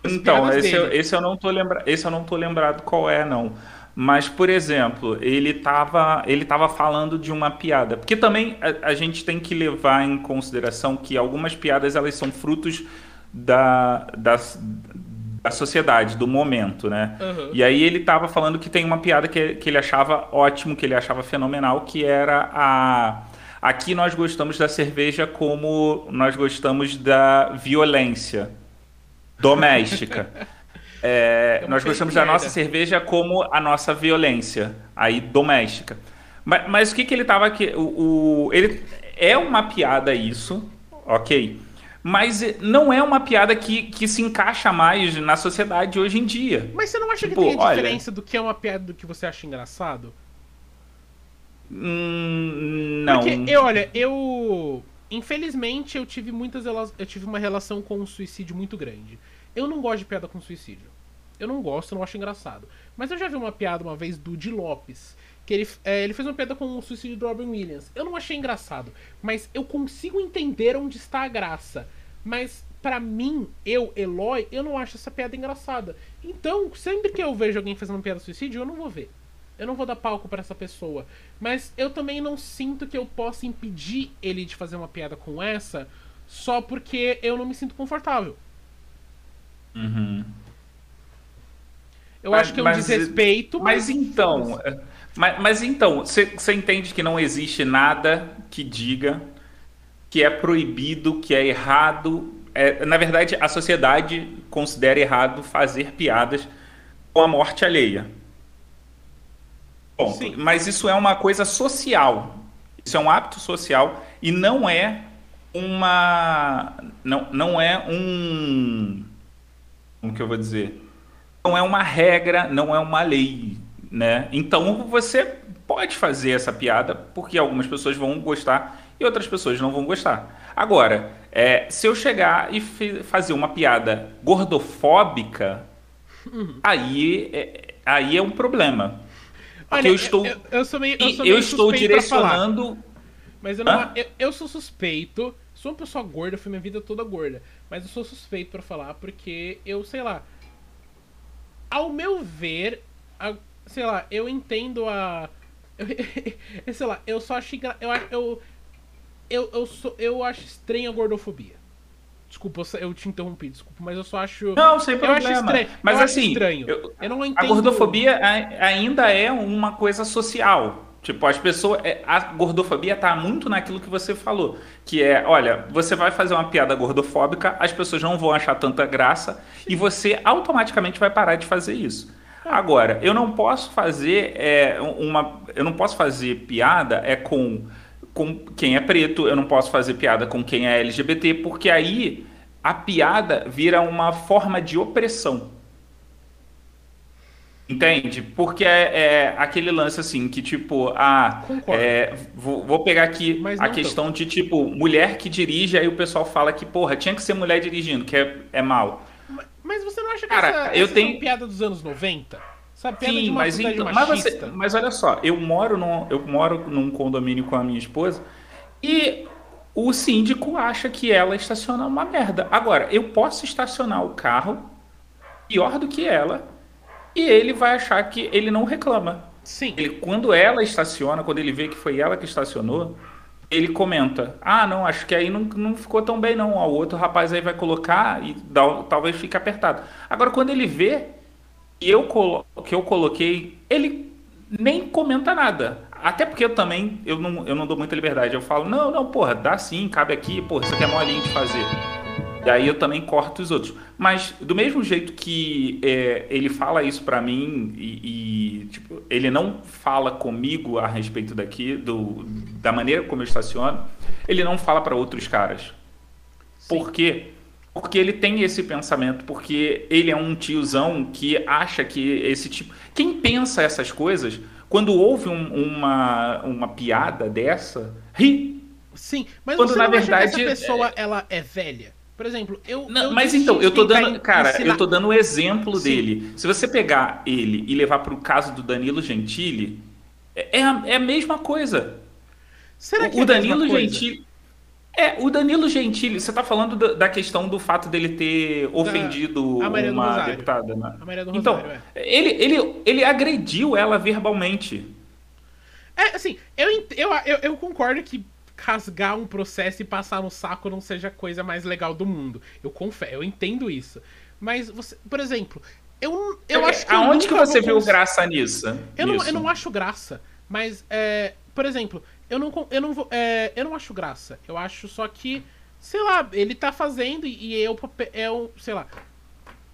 Então, esse eu, esse eu não tô lembra... esse eu não tô lembrado qual é, não. Mas, por exemplo, ele estava ele tava falando de uma piada. Porque também a, a, gente tem que levar em consideração que algumas piadas elas são frutos da, da, da sociedade, do momento, né? Uhum. E aí ele estava falando que tem uma piada que, que ele achava ótimo, que ele achava fenomenal, que era a... Aqui nós gostamos da cerveja como nós gostamos da violência doméstica. (laughs) É, nós gostamos da nossa cerveja como a nossa violência aí doméstica. Mas, mas o que, que ele estava aqui? O, o, ele é uma piada isso, ok? Mas não é uma piada que, que se encaixa mais na sociedade hoje em dia. Mas você não acha tipo, que tem a diferença olha, do que é uma piada do que você acha engraçado? Hum, não. Porque, eu, olha, eu. Infelizmente, eu tive muitas. Eu tive uma relação com o suicídio muito grande. Eu não gosto de piada com suicídio. Eu não gosto, não acho engraçado. Mas eu já vi uma piada uma vez do Di Lopes. Que ele, é, ele fez uma piada com o suicídio do Robin Williams. Eu não achei engraçado. Mas eu consigo entender onde está a graça. Mas para mim, eu, Eloy, eu não acho essa piada engraçada. Então, sempre que eu vejo alguém fazendo uma piada suicídio, eu não vou ver. Eu não vou dar palco para essa pessoa. Mas eu também não sinto que eu possa impedir ele de fazer uma piada com essa só porque eu não me sinto confortável. Uhum. Eu mas, acho que é um mas, desrespeito. Mas, mas então. Mas, mas então, você entende que não existe nada que diga que é proibido, que é errado. É, na verdade, a sociedade considera errado fazer piadas com a morte alheia. Ponto. Sim. Mas isso é uma coisa social. Isso é um hábito social e não é uma. Não, não é um. Como que eu vou dizer? Não é uma regra, não é uma lei. Né? Então você pode fazer essa piada porque algumas pessoas vão gostar e outras pessoas não vão gostar. Agora, é, se eu chegar e fazer uma piada gordofóbica, uhum. aí, é, aí é um problema. Olha, eu estou, eu, eu sou meio, eu, sou eu estou direcionando. Mas eu, não, eu, eu, sou suspeito. Sou uma pessoa gorda, fui minha vida toda gorda. Mas eu sou suspeito para falar porque eu, sei lá. Ao meu ver, a, sei lá, eu entendo a. (laughs) Sei lá, eu só acho. Eu, eu, eu, eu, sou, eu acho estranha a gordofobia. Desculpa, eu te interrompi, desculpa, mas eu só acho. Não, sem problema. Eu acho estranho. Mas eu assim, estranho. Eu, eu não entendo... a gordofobia ainda é uma coisa social. Tipo, as pessoas. É, a gordofobia tá muito naquilo que você falou. Que é, olha, você vai fazer uma piada gordofóbica, as pessoas não vão achar tanta graça e você automaticamente vai parar de fazer isso. Agora, eu não posso fazer é, uma. Eu não posso fazer piada é com com quem é preto, eu não posso fazer piada com quem é LGBT, porque aí a piada vira uma forma de opressão. Entende? Porque é, é aquele lance assim, que tipo, ah, é, vou, vou, pegar aqui a questão tô. de tipo, mulher que dirige, aí o pessoal fala que, porra, tinha que ser mulher dirigindo, que é, é mal. Mas você não acha que Cara, essa, eu essa tenho... piada dos anos 90? Sabe, Sim, mas, então, mas, você, mas, olha só, eu moro, num, eu moro num condomínio com a minha esposa e o síndico acha que ela estaciona uma merda. Agora, eu posso estacionar o carro pior do que ela e ele vai achar que ele não reclama. Sim. Ele, quando ela estaciona, quando ele vê que foi ela que estacionou, ele comenta: Ah, não, acho que aí não, não ficou tão bem, não. O outro rapaz aí vai colocar e dá, talvez fique apertado. Agora, quando ele vê que eu, que eu coloquei, ele nem comenta nada. Até porque eu também, eu não, eu não dou muita liberdade. Eu falo, não, não, porra, dá sim, cabe aqui, porra, isso aqui é molinho de fazer. E aí eu também corto os outros. Mas do mesmo jeito que é, ele fala isso para mim e, e, tipo, ele não fala comigo a respeito daqui, do, da maneira como eu estaciono, ele não fala para outros caras. Sim. Por quê? Porque ele tem esse pensamento, porque ele é um tiozão que acha que esse tipo. Quem pensa essas coisas, quando ouve um, uma, uma piada dessa, ri. Sim, mas quando na verdade essa pessoa é... ela é velha. Por exemplo, eu. Não, eu mas então, eu tô dando. Cara, ensinar... eu tô dando o um exemplo Sim. dele. Se você pegar ele e levar para o caso do Danilo Gentili, é, é a, é a mesma coisa. Será que o, é Danilo Gentili. É, o Danilo Gentili, você está falando da, da, questão do fato dele ter ofendido uma deputada, né? A Maria do então, Rosário, é. ele, ele, ele agrediu ela verbalmente. É, assim, eu, eu, eu, eu concordo que rasgar um processo e passar no saco não seja a coisa mais legal do mundo. Eu confesso, eu entendo isso. Mas você, por exemplo, eu, eu é, acho que. Aonde que você viu graça nisso? Eu não, eu não acho graça. Mas, é, por exemplo, eu não, eu não. É, eu não acho graça. Eu acho só que, sei lá, ele tá fazendo e, e é o. É o, sei lá.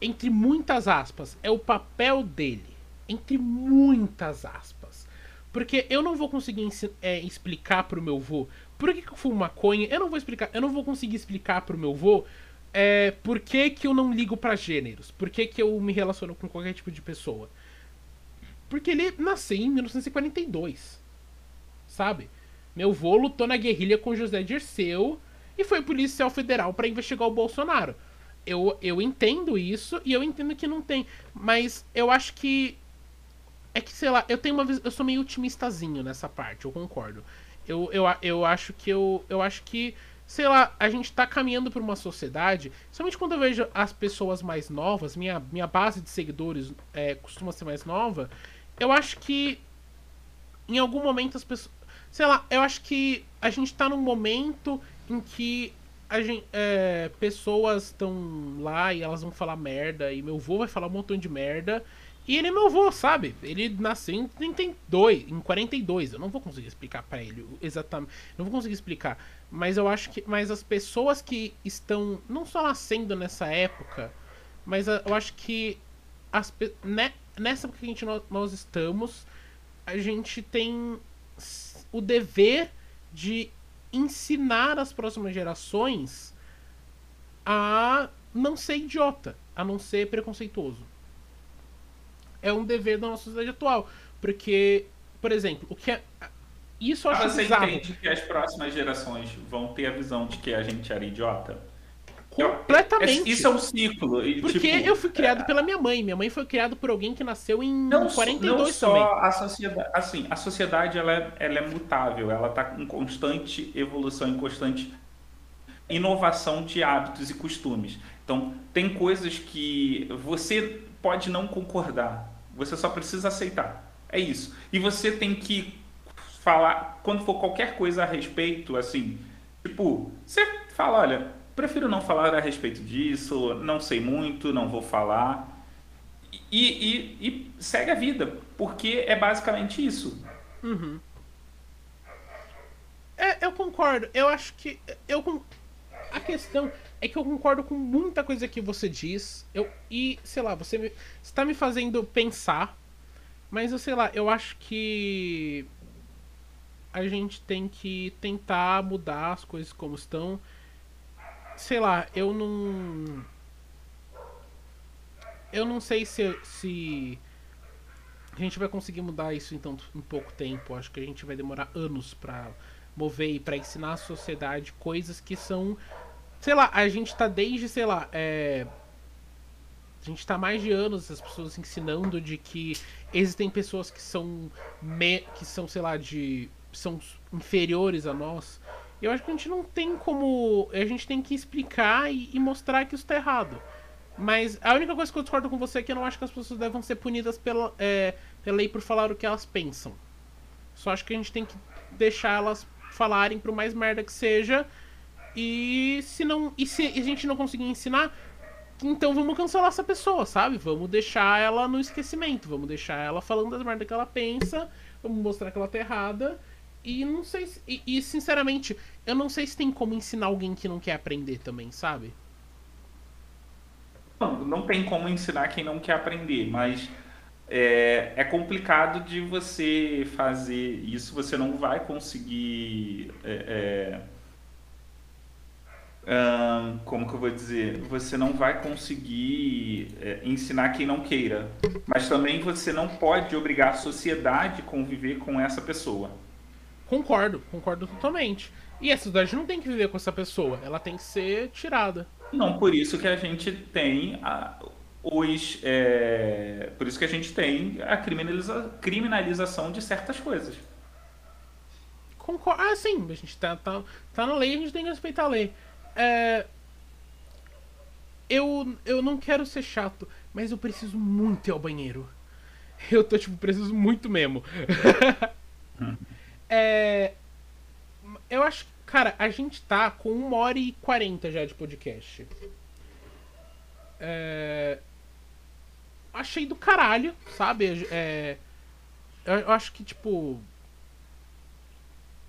Entre muitas aspas, é o papel dele. Entre muitas aspas. Porque eu não vou conseguir é, explicar pro meu vô por que, que eu fumo maconha. Eu não vou explicar. Eu não vou conseguir explicar pro meu vô é, por que, que eu não ligo para gêneros. Por que, que eu me relaciono com qualquer tipo de pessoa. Porque ele nasceu em 1942. Sabe? Meu vô lutou na guerrilha com José Dirceu e foi policial federal para investigar o Bolsonaro. Eu, eu entendo isso e eu entendo que não tem. Mas eu acho que. É que, sei lá, eu tenho uma Eu sou meio otimistazinho nessa parte, eu concordo. Eu, eu, eu acho que eu. Eu acho que. Sei lá, a gente tá caminhando para uma sociedade. Somente quando eu vejo as pessoas mais novas, minha, minha base de seguidores é, costuma ser mais nova. Eu acho que em algum momento as pessoas sei lá, eu acho que a gente tá num momento em que a gente, é, pessoas estão lá e elas vão falar merda, e meu avô vai falar um montão de merda, e ele é meu avô, sabe? Ele nasceu em 32, em 42. Eu não vou conseguir explicar para ele exatamente. Não vou conseguir explicar. Mas eu acho que. Mas as pessoas que estão não só nascendo nessa época, mas eu acho que as, né, nessa época que a gente, nós, nós estamos, a gente tem o dever de ensinar as próximas gerações a não ser idiota, a não ser preconceituoso. É um dever da nossa sociedade atual. Porque, por exemplo, o que é. Isso eu acho Você bizarro. entende que as próximas gerações vão ter a visão de que a gente era idiota? Completamente. Isso é um ciclo. Porque tipo, eu fui criado é... pela minha mãe. Minha mãe foi criada por alguém que nasceu em não, 42 não só também. a sociedade, assim, a sociedade ela é, ela é mutável, ela está em constante evolução, em constante inovação de hábitos e costumes. Então, tem coisas que você pode não concordar, você só precisa aceitar. É isso. E você tem que falar, quando for qualquer coisa a respeito, assim, tipo, você fala, olha, prefiro não falar a respeito disso, não sei muito, não vou falar. E, e, e segue a vida, porque é basicamente isso. Uhum. É, eu concordo. Eu acho que. Eu, a questão é que eu concordo com muita coisa que você diz. Eu, e, sei lá, você, me, você tá me fazendo pensar. Mas eu sei lá, eu acho que a gente tem que tentar mudar as coisas como estão. Sei lá, eu não. Eu não sei se, se a gente vai conseguir mudar isso então em pouco tempo. Acho que a gente vai demorar anos para mover e para ensinar a sociedade coisas que são. Sei lá, a gente tá desde, sei lá, é, a gente tá mais de anos as pessoas ensinando de que existem pessoas que são me, que são, sei lá, de são inferiores a nós. Eu acho que a gente não tem como. A gente tem que explicar e, e mostrar que isso tá errado. Mas a única coisa que eu discordo com você é que eu não acho que as pessoas devem ser punidas pela, é, pela lei por falar o que elas pensam. Só acho que a gente tem que deixar elas falarem pro mais merda que seja. E se não. E se a gente não conseguir ensinar, então vamos cancelar essa pessoa, sabe? Vamos deixar ela no esquecimento. Vamos deixar ela falando das merdas que ela pensa. Vamos mostrar que ela tá errada. E não sei se, e, e, sinceramente, eu não sei se tem como ensinar alguém que não quer aprender também, sabe? Não, não tem como ensinar quem não quer aprender, mas é, é complicado de você fazer isso, você não vai conseguir. É, é, como que eu vou dizer? Você não vai conseguir é, ensinar quem não queira, mas também você não pode obrigar a sociedade a conviver com essa pessoa. Concordo, concordo totalmente. E a sociedade não tem que viver com essa pessoa, ela tem que ser tirada. Não, por isso que a gente tem a, os. É, por isso que a gente tem a criminaliza, criminalização de certas coisas. Concordo. Ah, sim, a gente tá, tá, tá na lei, a gente tem que respeitar a lei. É, eu, eu não quero ser chato, mas eu preciso muito ir ao banheiro. Eu tô, tipo, preciso muito mesmo. (laughs) é, eu acho que Cara, a gente tá com 1 hora e 40 já de podcast. É... Achei do caralho, sabe? É... Eu acho que, tipo.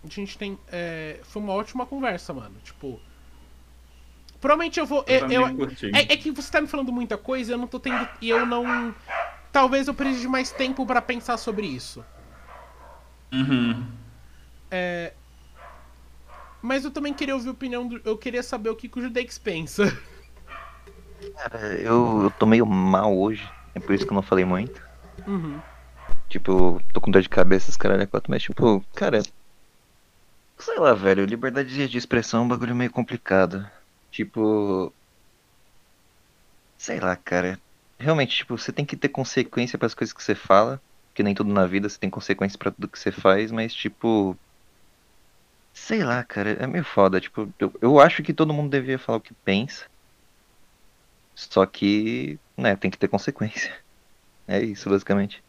A gente tem. É... Foi uma ótima conversa, mano. Tipo. Provavelmente eu vou. Eu, eu, é, é, que você tá me falando muita coisa eu não tô tendo. E eu não. Talvez eu precise de mais tempo para pensar sobre isso. Uhum. É, mas eu também queria ouvir a opinião do. Eu queria saber o que, que o Judex pensa. Cara, eu, eu tô meio mal hoje. É por isso que eu não falei muito. Uhum. Tipo, tô com dor de cabeça, os caras é quatro, mas tipo, cara. Sei lá, velho, liberdade de expressão é um bagulho meio complicado. Tipo. Sei lá, cara. Realmente, tipo, você tem que ter consequência para as coisas que você fala. Que nem tudo na vida você tem consequência para tudo que você faz, mas tipo. Sei lá, cara, é meio foda. Tipo, eu, eu acho que todo mundo devia falar o que pensa. Só que, né, tem que ter consequência. (laughs) É isso, basicamente.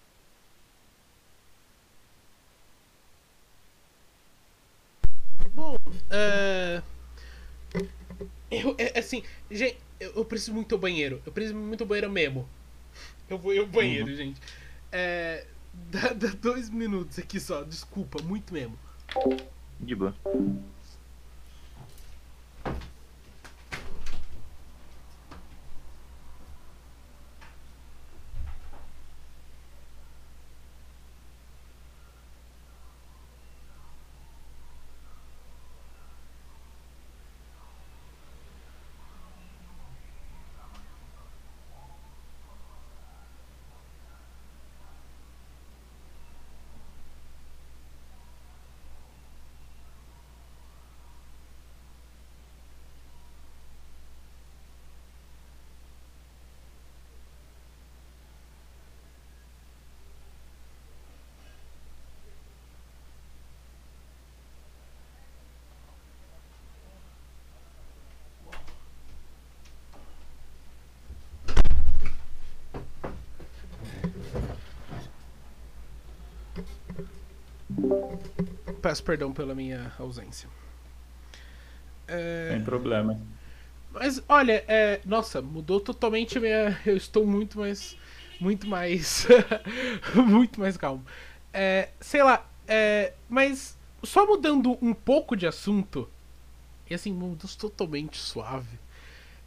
Bom, é... Eu, é, assim, gente, eu, preciso muito ao banheiro. Eu preciso muito ao banheiro mesmo. Eu vou ir ao banheiro, uhum. gente. É... (laughs) Dá, dá dois minutos aqui só, desculpa, muito mesmo. De boa. Peço perdão pela minha ausência. É... Sem problema. Mas olha, é... nossa, mudou totalmente a minha. Eu estou muito mais. Muito mais. (laughs) muito mais calmo. É... Sei lá, é... mas só mudando um pouco de assunto. E assim, mudou totalmente suave.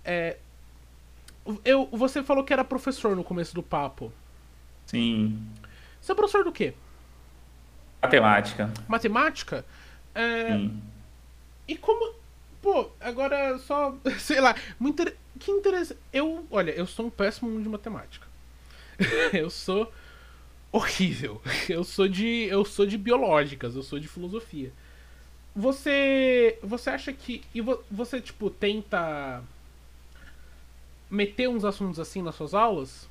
É... Eu, você falou que era professor no começo do papo. Sim. Você é professor do quê? Matemática. Matemática? É... Sim. E como. Pô, agora só. (laughs) Sei lá. Muito. Que interessante. Eu. Olha, eu sou um péssimo de matemática. (laughs) eu sou horrível. (laughs) Eu sou de. Eu sou de biológicas, eu sou de filosofia. Você. Você acha que. E você, tipo, tenta meter uns assuntos assim nas suas aulas?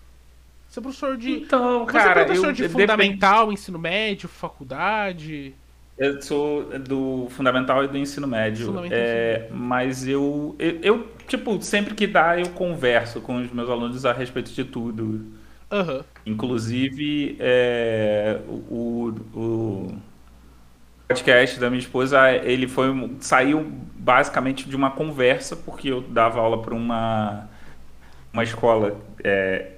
Você é professor de. Então, você cara. Você é professor eu, de fundamental, depende... ensino médio, faculdade? Eu sou do fundamental e do ensino médio. É, mas eu, eu, eu, tipo, sempre que dá, eu converso com os meus alunos a respeito de tudo. Uhum. Inclusive, é, o, o podcast da minha esposa, ele foi saiu basicamente de uma conversa, porque eu dava aula para uma, uma escola é,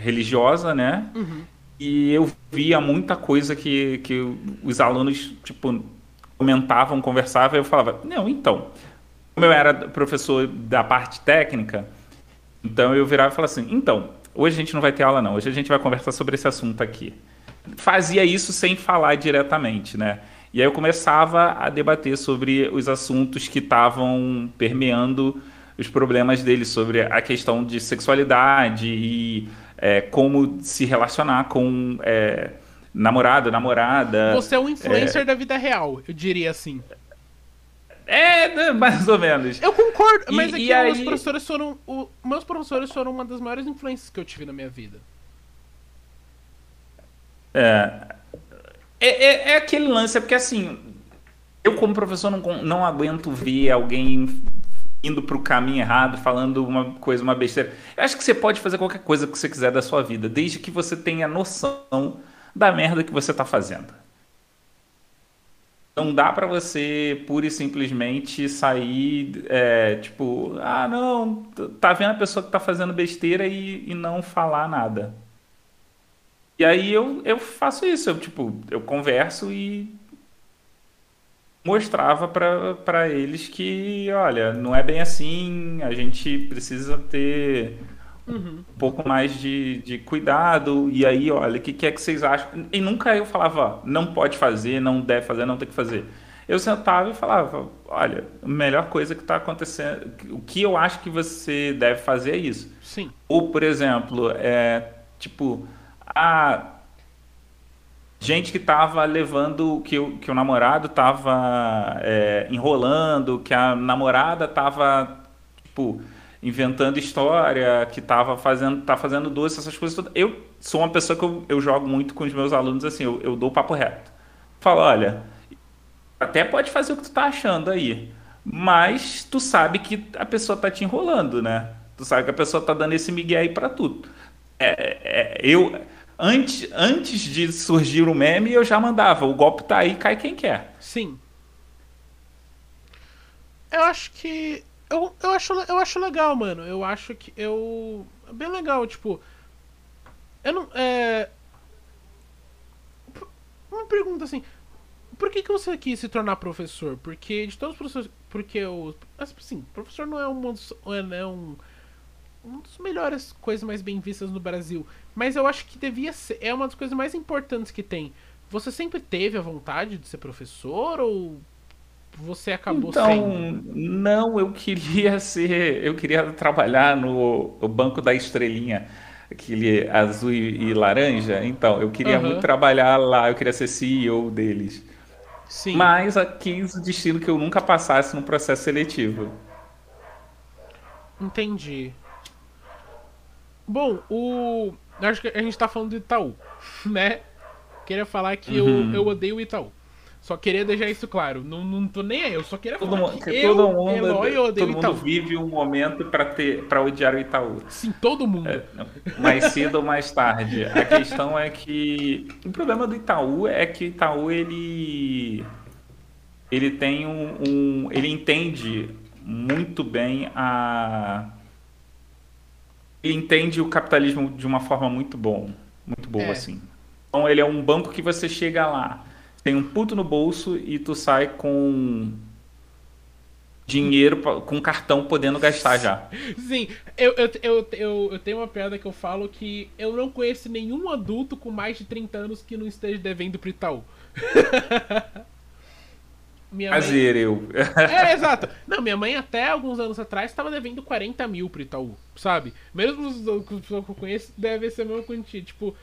religiosa, né? Uhum. E eu via muita coisa que, que os alunos, tipo, comentavam, conversavam, e eu falava, não, então, como eu era professor da parte técnica, então eu virava e falava assim, então, hoje a gente não vai ter aula não, hoje a gente vai conversar sobre esse assunto aqui. Fazia isso sem falar diretamente, né? E aí eu começava a debater sobre os assuntos que estavam permeando os problemas deles, sobre a questão de sexualidade e é, como se relacionar com é, namorado, namorada. Você é um influencer é... da vida real, eu diria assim. É, né, mais ou menos. Eu concordo, mas e, aqui e aí... meus professores foram. O, meus professores foram uma das maiores influências que eu tive na minha vida. É. É, é, é aquele lance, é porque assim. Eu, como professor, não, não aguento ver alguém indo para o caminho errado, falando uma coisa, uma besteira. Eu acho que você pode fazer qualquer coisa que você quiser da sua vida, desde que você tenha noção da merda que você está fazendo. Não dá para você pura e simplesmente sair, é, tipo, ah, não, tá vendo a pessoa que tá fazendo besteira e, e não falar nada. E aí eu, eu faço isso, eu, tipo, eu converso e mostrava para eles que, olha, não é bem assim, a gente precisa ter uhum. um pouco mais de, de cuidado. E aí, olha, o que, que é que vocês acham? E nunca eu falava, não pode fazer, não deve fazer, não tem que fazer. Eu sentava e falava, olha, a melhor coisa que está acontecendo, o que eu acho que você deve fazer é isso. Sim. Ou, por exemplo, é tipo, ah, gente que tava levando, que o, que o namorado tava é, enrolando, que a namorada tava, tipo, inventando história, que tava fazendo, tá fazendo doce, essas coisas todas. Eu sou uma pessoa que eu, eu jogo muito com os meus alunos assim, eu, eu dou papo reto. Falo, olha, até pode fazer o que tu tá achando aí, mas tu sabe que a pessoa tá te enrolando, né? Tu sabe que a pessoa tá dando esse migué aí pra tudo. É, é, eu antes, antes de surgir o meme, eu já mandava. O golpe tá aí, cai quem quer. Sim. Eu acho que. Eu, eu, acho, eu acho legal, mano. Eu acho que. Eu. É bem legal, tipo. Eu não. É. Uma pergunta assim. Por que, que você quis se tornar professor? Porque de todos os professores. Porque o. Assim, professor não é um. Não é um uma das melhores coisas mais bem vistas no Brasil. Mas eu acho que devia ser. É uma das coisas mais importantes que tem. Você sempre teve a vontade de ser professor ou você acabou então, sendo? Não, eu queria (laughs) ser. Eu queria trabalhar no, Banco da Estrelinha, aquele azul e, e laranja. Então, eu queria uhum. muito trabalhar lá, eu queria ser CEO deles. Sim. Mas aqui o destino que eu nunca passasse no processo seletivo. Entendi. Bom, o. Acho que a gente tá falando do Itaú, (laughs) né? Queria falar que uhum. eu, eu odeio o Itaú. Só queria deixar isso claro. Não, não tô nem aí, eu só queria Todo falar mundo, que que eu, todo mundo, Eloy, eu odeio todo mundo Itaú. vive um momento pra ter para odiar o Itaú. Sim, todo mundo. É, mais cedo ou mais tarde. A questão é que o problema do Itaú é que o Itaú ele ele tem um, um- ele entende muito bem a entende o capitalismo de uma forma muito bom, muito boa É. assim. Então ele é um banco que você chega lá, tem um puto no bolso e tu sai com dinheiro com cartão podendo gastar já. Sim, eu, eu, eu, eu, eu tenho uma piada que eu falo que eu não conheço nenhum adulto com mais de 30 anos que não esteja devendo pro Itaú. (laughs) minha mãe... Prazer, eu. É, exato. Não, minha mãe até alguns anos atrás estava devendo 40 mil pro Itaú, sabe? Mesmo os os pessoas que eu conheço deve ser a mesma quantia. Tipo,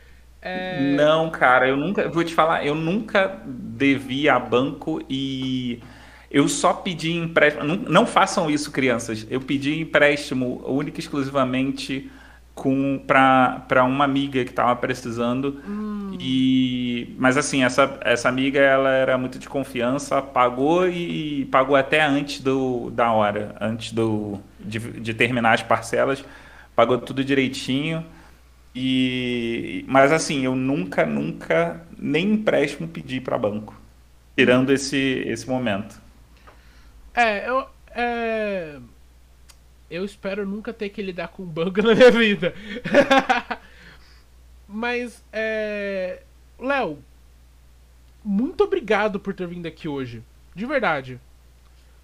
é... Não, cara, eu nunca, vou te falar, eu nunca devi a banco e eu só pedi empréstimo. Não, não façam isso, crianças. Eu pedi empréstimo única e exclusivamente com para uma amiga que estava precisando. E mas assim, essa, essa amiga ela era muito de confiança, pagou e pagou até antes do, da hora, antes do de, de terminar as parcelas, pagou tudo direitinho. E mas assim, eu nunca, nunca nem empréstimo pedi para banco, tirando esse esse momento. É, eu. É... Eu espero nunca ter que lidar com banco (laughs) na minha vida. Mas, é. Léo, muito obrigado por ter vindo aqui hoje. De verdade.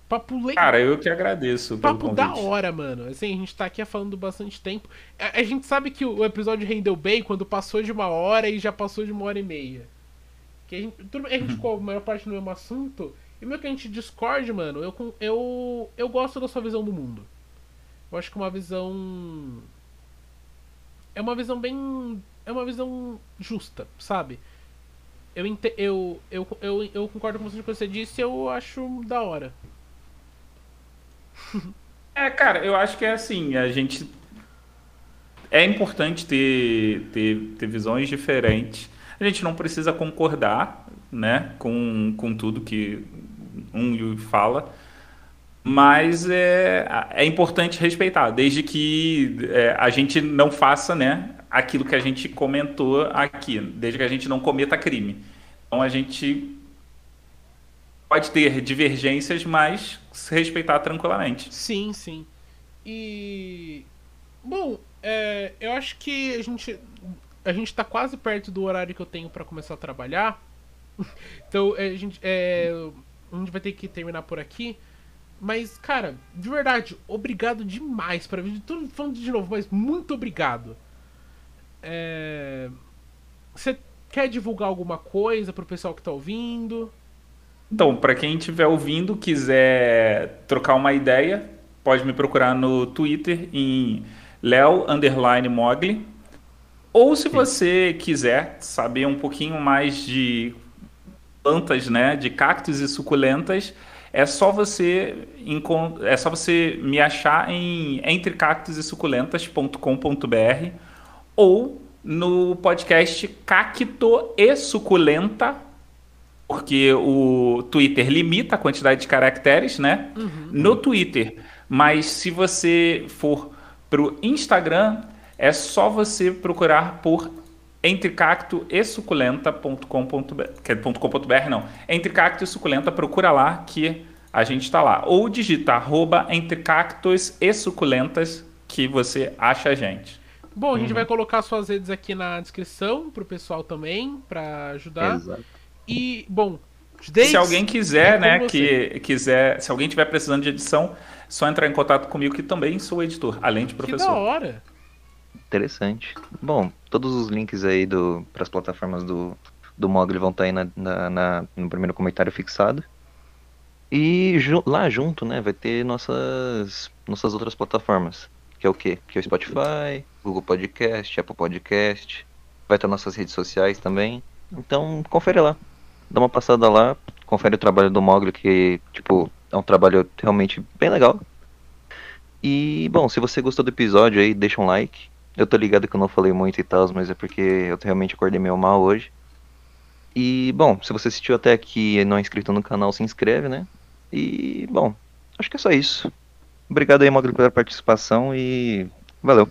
Papo legal. Cara, eu que agradeço Papo da convite. hora, mano. Assim, a gente tá aqui falando bastante tempo. A, a gente sabe que o episódio rendeu bem quando passou de uma hora e já passou de uma hora e meia. Que a gente, a gente ficou a maior parte no mesmo assunto. E meio que a gente discorde, mano, eu, eu, eu gosto da sua visão do mundo. Eu acho que é uma visão. É uma visão bem. É uma visão justa, sabe? Eu, ente, eu, eu, eu, eu concordo com você que você disse eu acho da hora. (laughs) É, cara, eu acho que é assim, a gente é importante ter, ter, ter visões diferentes. A gente não precisa concordar, né, com, com tudo que um fala, mas é, é importante respeitar, desde que é, a gente não faça, né, aquilo que a gente comentou aqui, desde que a gente não cometa crime. Então a gente pode ter divergências, mas se respeitar tranquilamente. Sim, sim. E. Bom, é, eu acho que a gente. A gente tá quase perto do horário que eu tenho pra começar a trabalhar. (laughs) Então a gente, é, a gente vai ter que terminar por aqui. Mas, cara, de verdade, obrigado demais para vir. Tô falando de novo, mas muito obrigado. É, Você quer divulgar alguma coisa pro pessoal que tá ouvindo? Então, para quem estiver ouvindo, quiser trocar uma ideia, pode me procurar no Twitter em underline Mogli. Ou se você quiser saber um pouquinho mais de plantas, né, de cactos e suculentas, é só você é só você me achar em entrecactosesuculentas.com.br ou no podcast Cacto e Suculenta porque o Twitter limita a quantidade de caracteres, né? No Twitter. Mas se você for pro Instagram, é só você procurar por entrecacto e suculenta.com.br, que é .com.br não, entrecacto e suculenta, procura lá que a gente está lá. Ou digita arroba entrecactos e suculentas que você acha a gente. Bom, a gente vai colocar suas redes aqui na descrição pro pessoal também, pra ajudar. Exato. E, bom, desde... Se alguém quiser, é né, com que quiser, se alguém tiver precisando de edição, só entrar em contato comigo que também sou editor, além de Que da professor. hora. Interessante. Bom, todos os links aí para as plataformas do, do Mogli vão estar aí na, na- na- no primeiro comentário fixado. E ju- lá junto, né, vai ter nossas nossas outras plataformas, que é o quê? Que é o Spotify, Google Podcast, Apple Podcast, vai ter nossas redes sociais também. Então, confere lá. Dá uma passada lá, confere o trabalho do Mogli que, tipo, é um trabalho realmente bem legal. E, bom, se você gostou do episódio aí, deixa um like. Eu tô ligado que eu não falei muito e tal, mas é porque eu realmente acordei meio mal hoje. E, bom, se você assistiu até aqui e não é inscrito no canal, se inscreve, né? E, bom, acho que é só isso. Obrigado aí, Mogli, pela participação e valeu.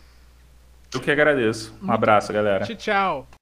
Eu que agradeço. Um abraço, galera. Tchau, tchau.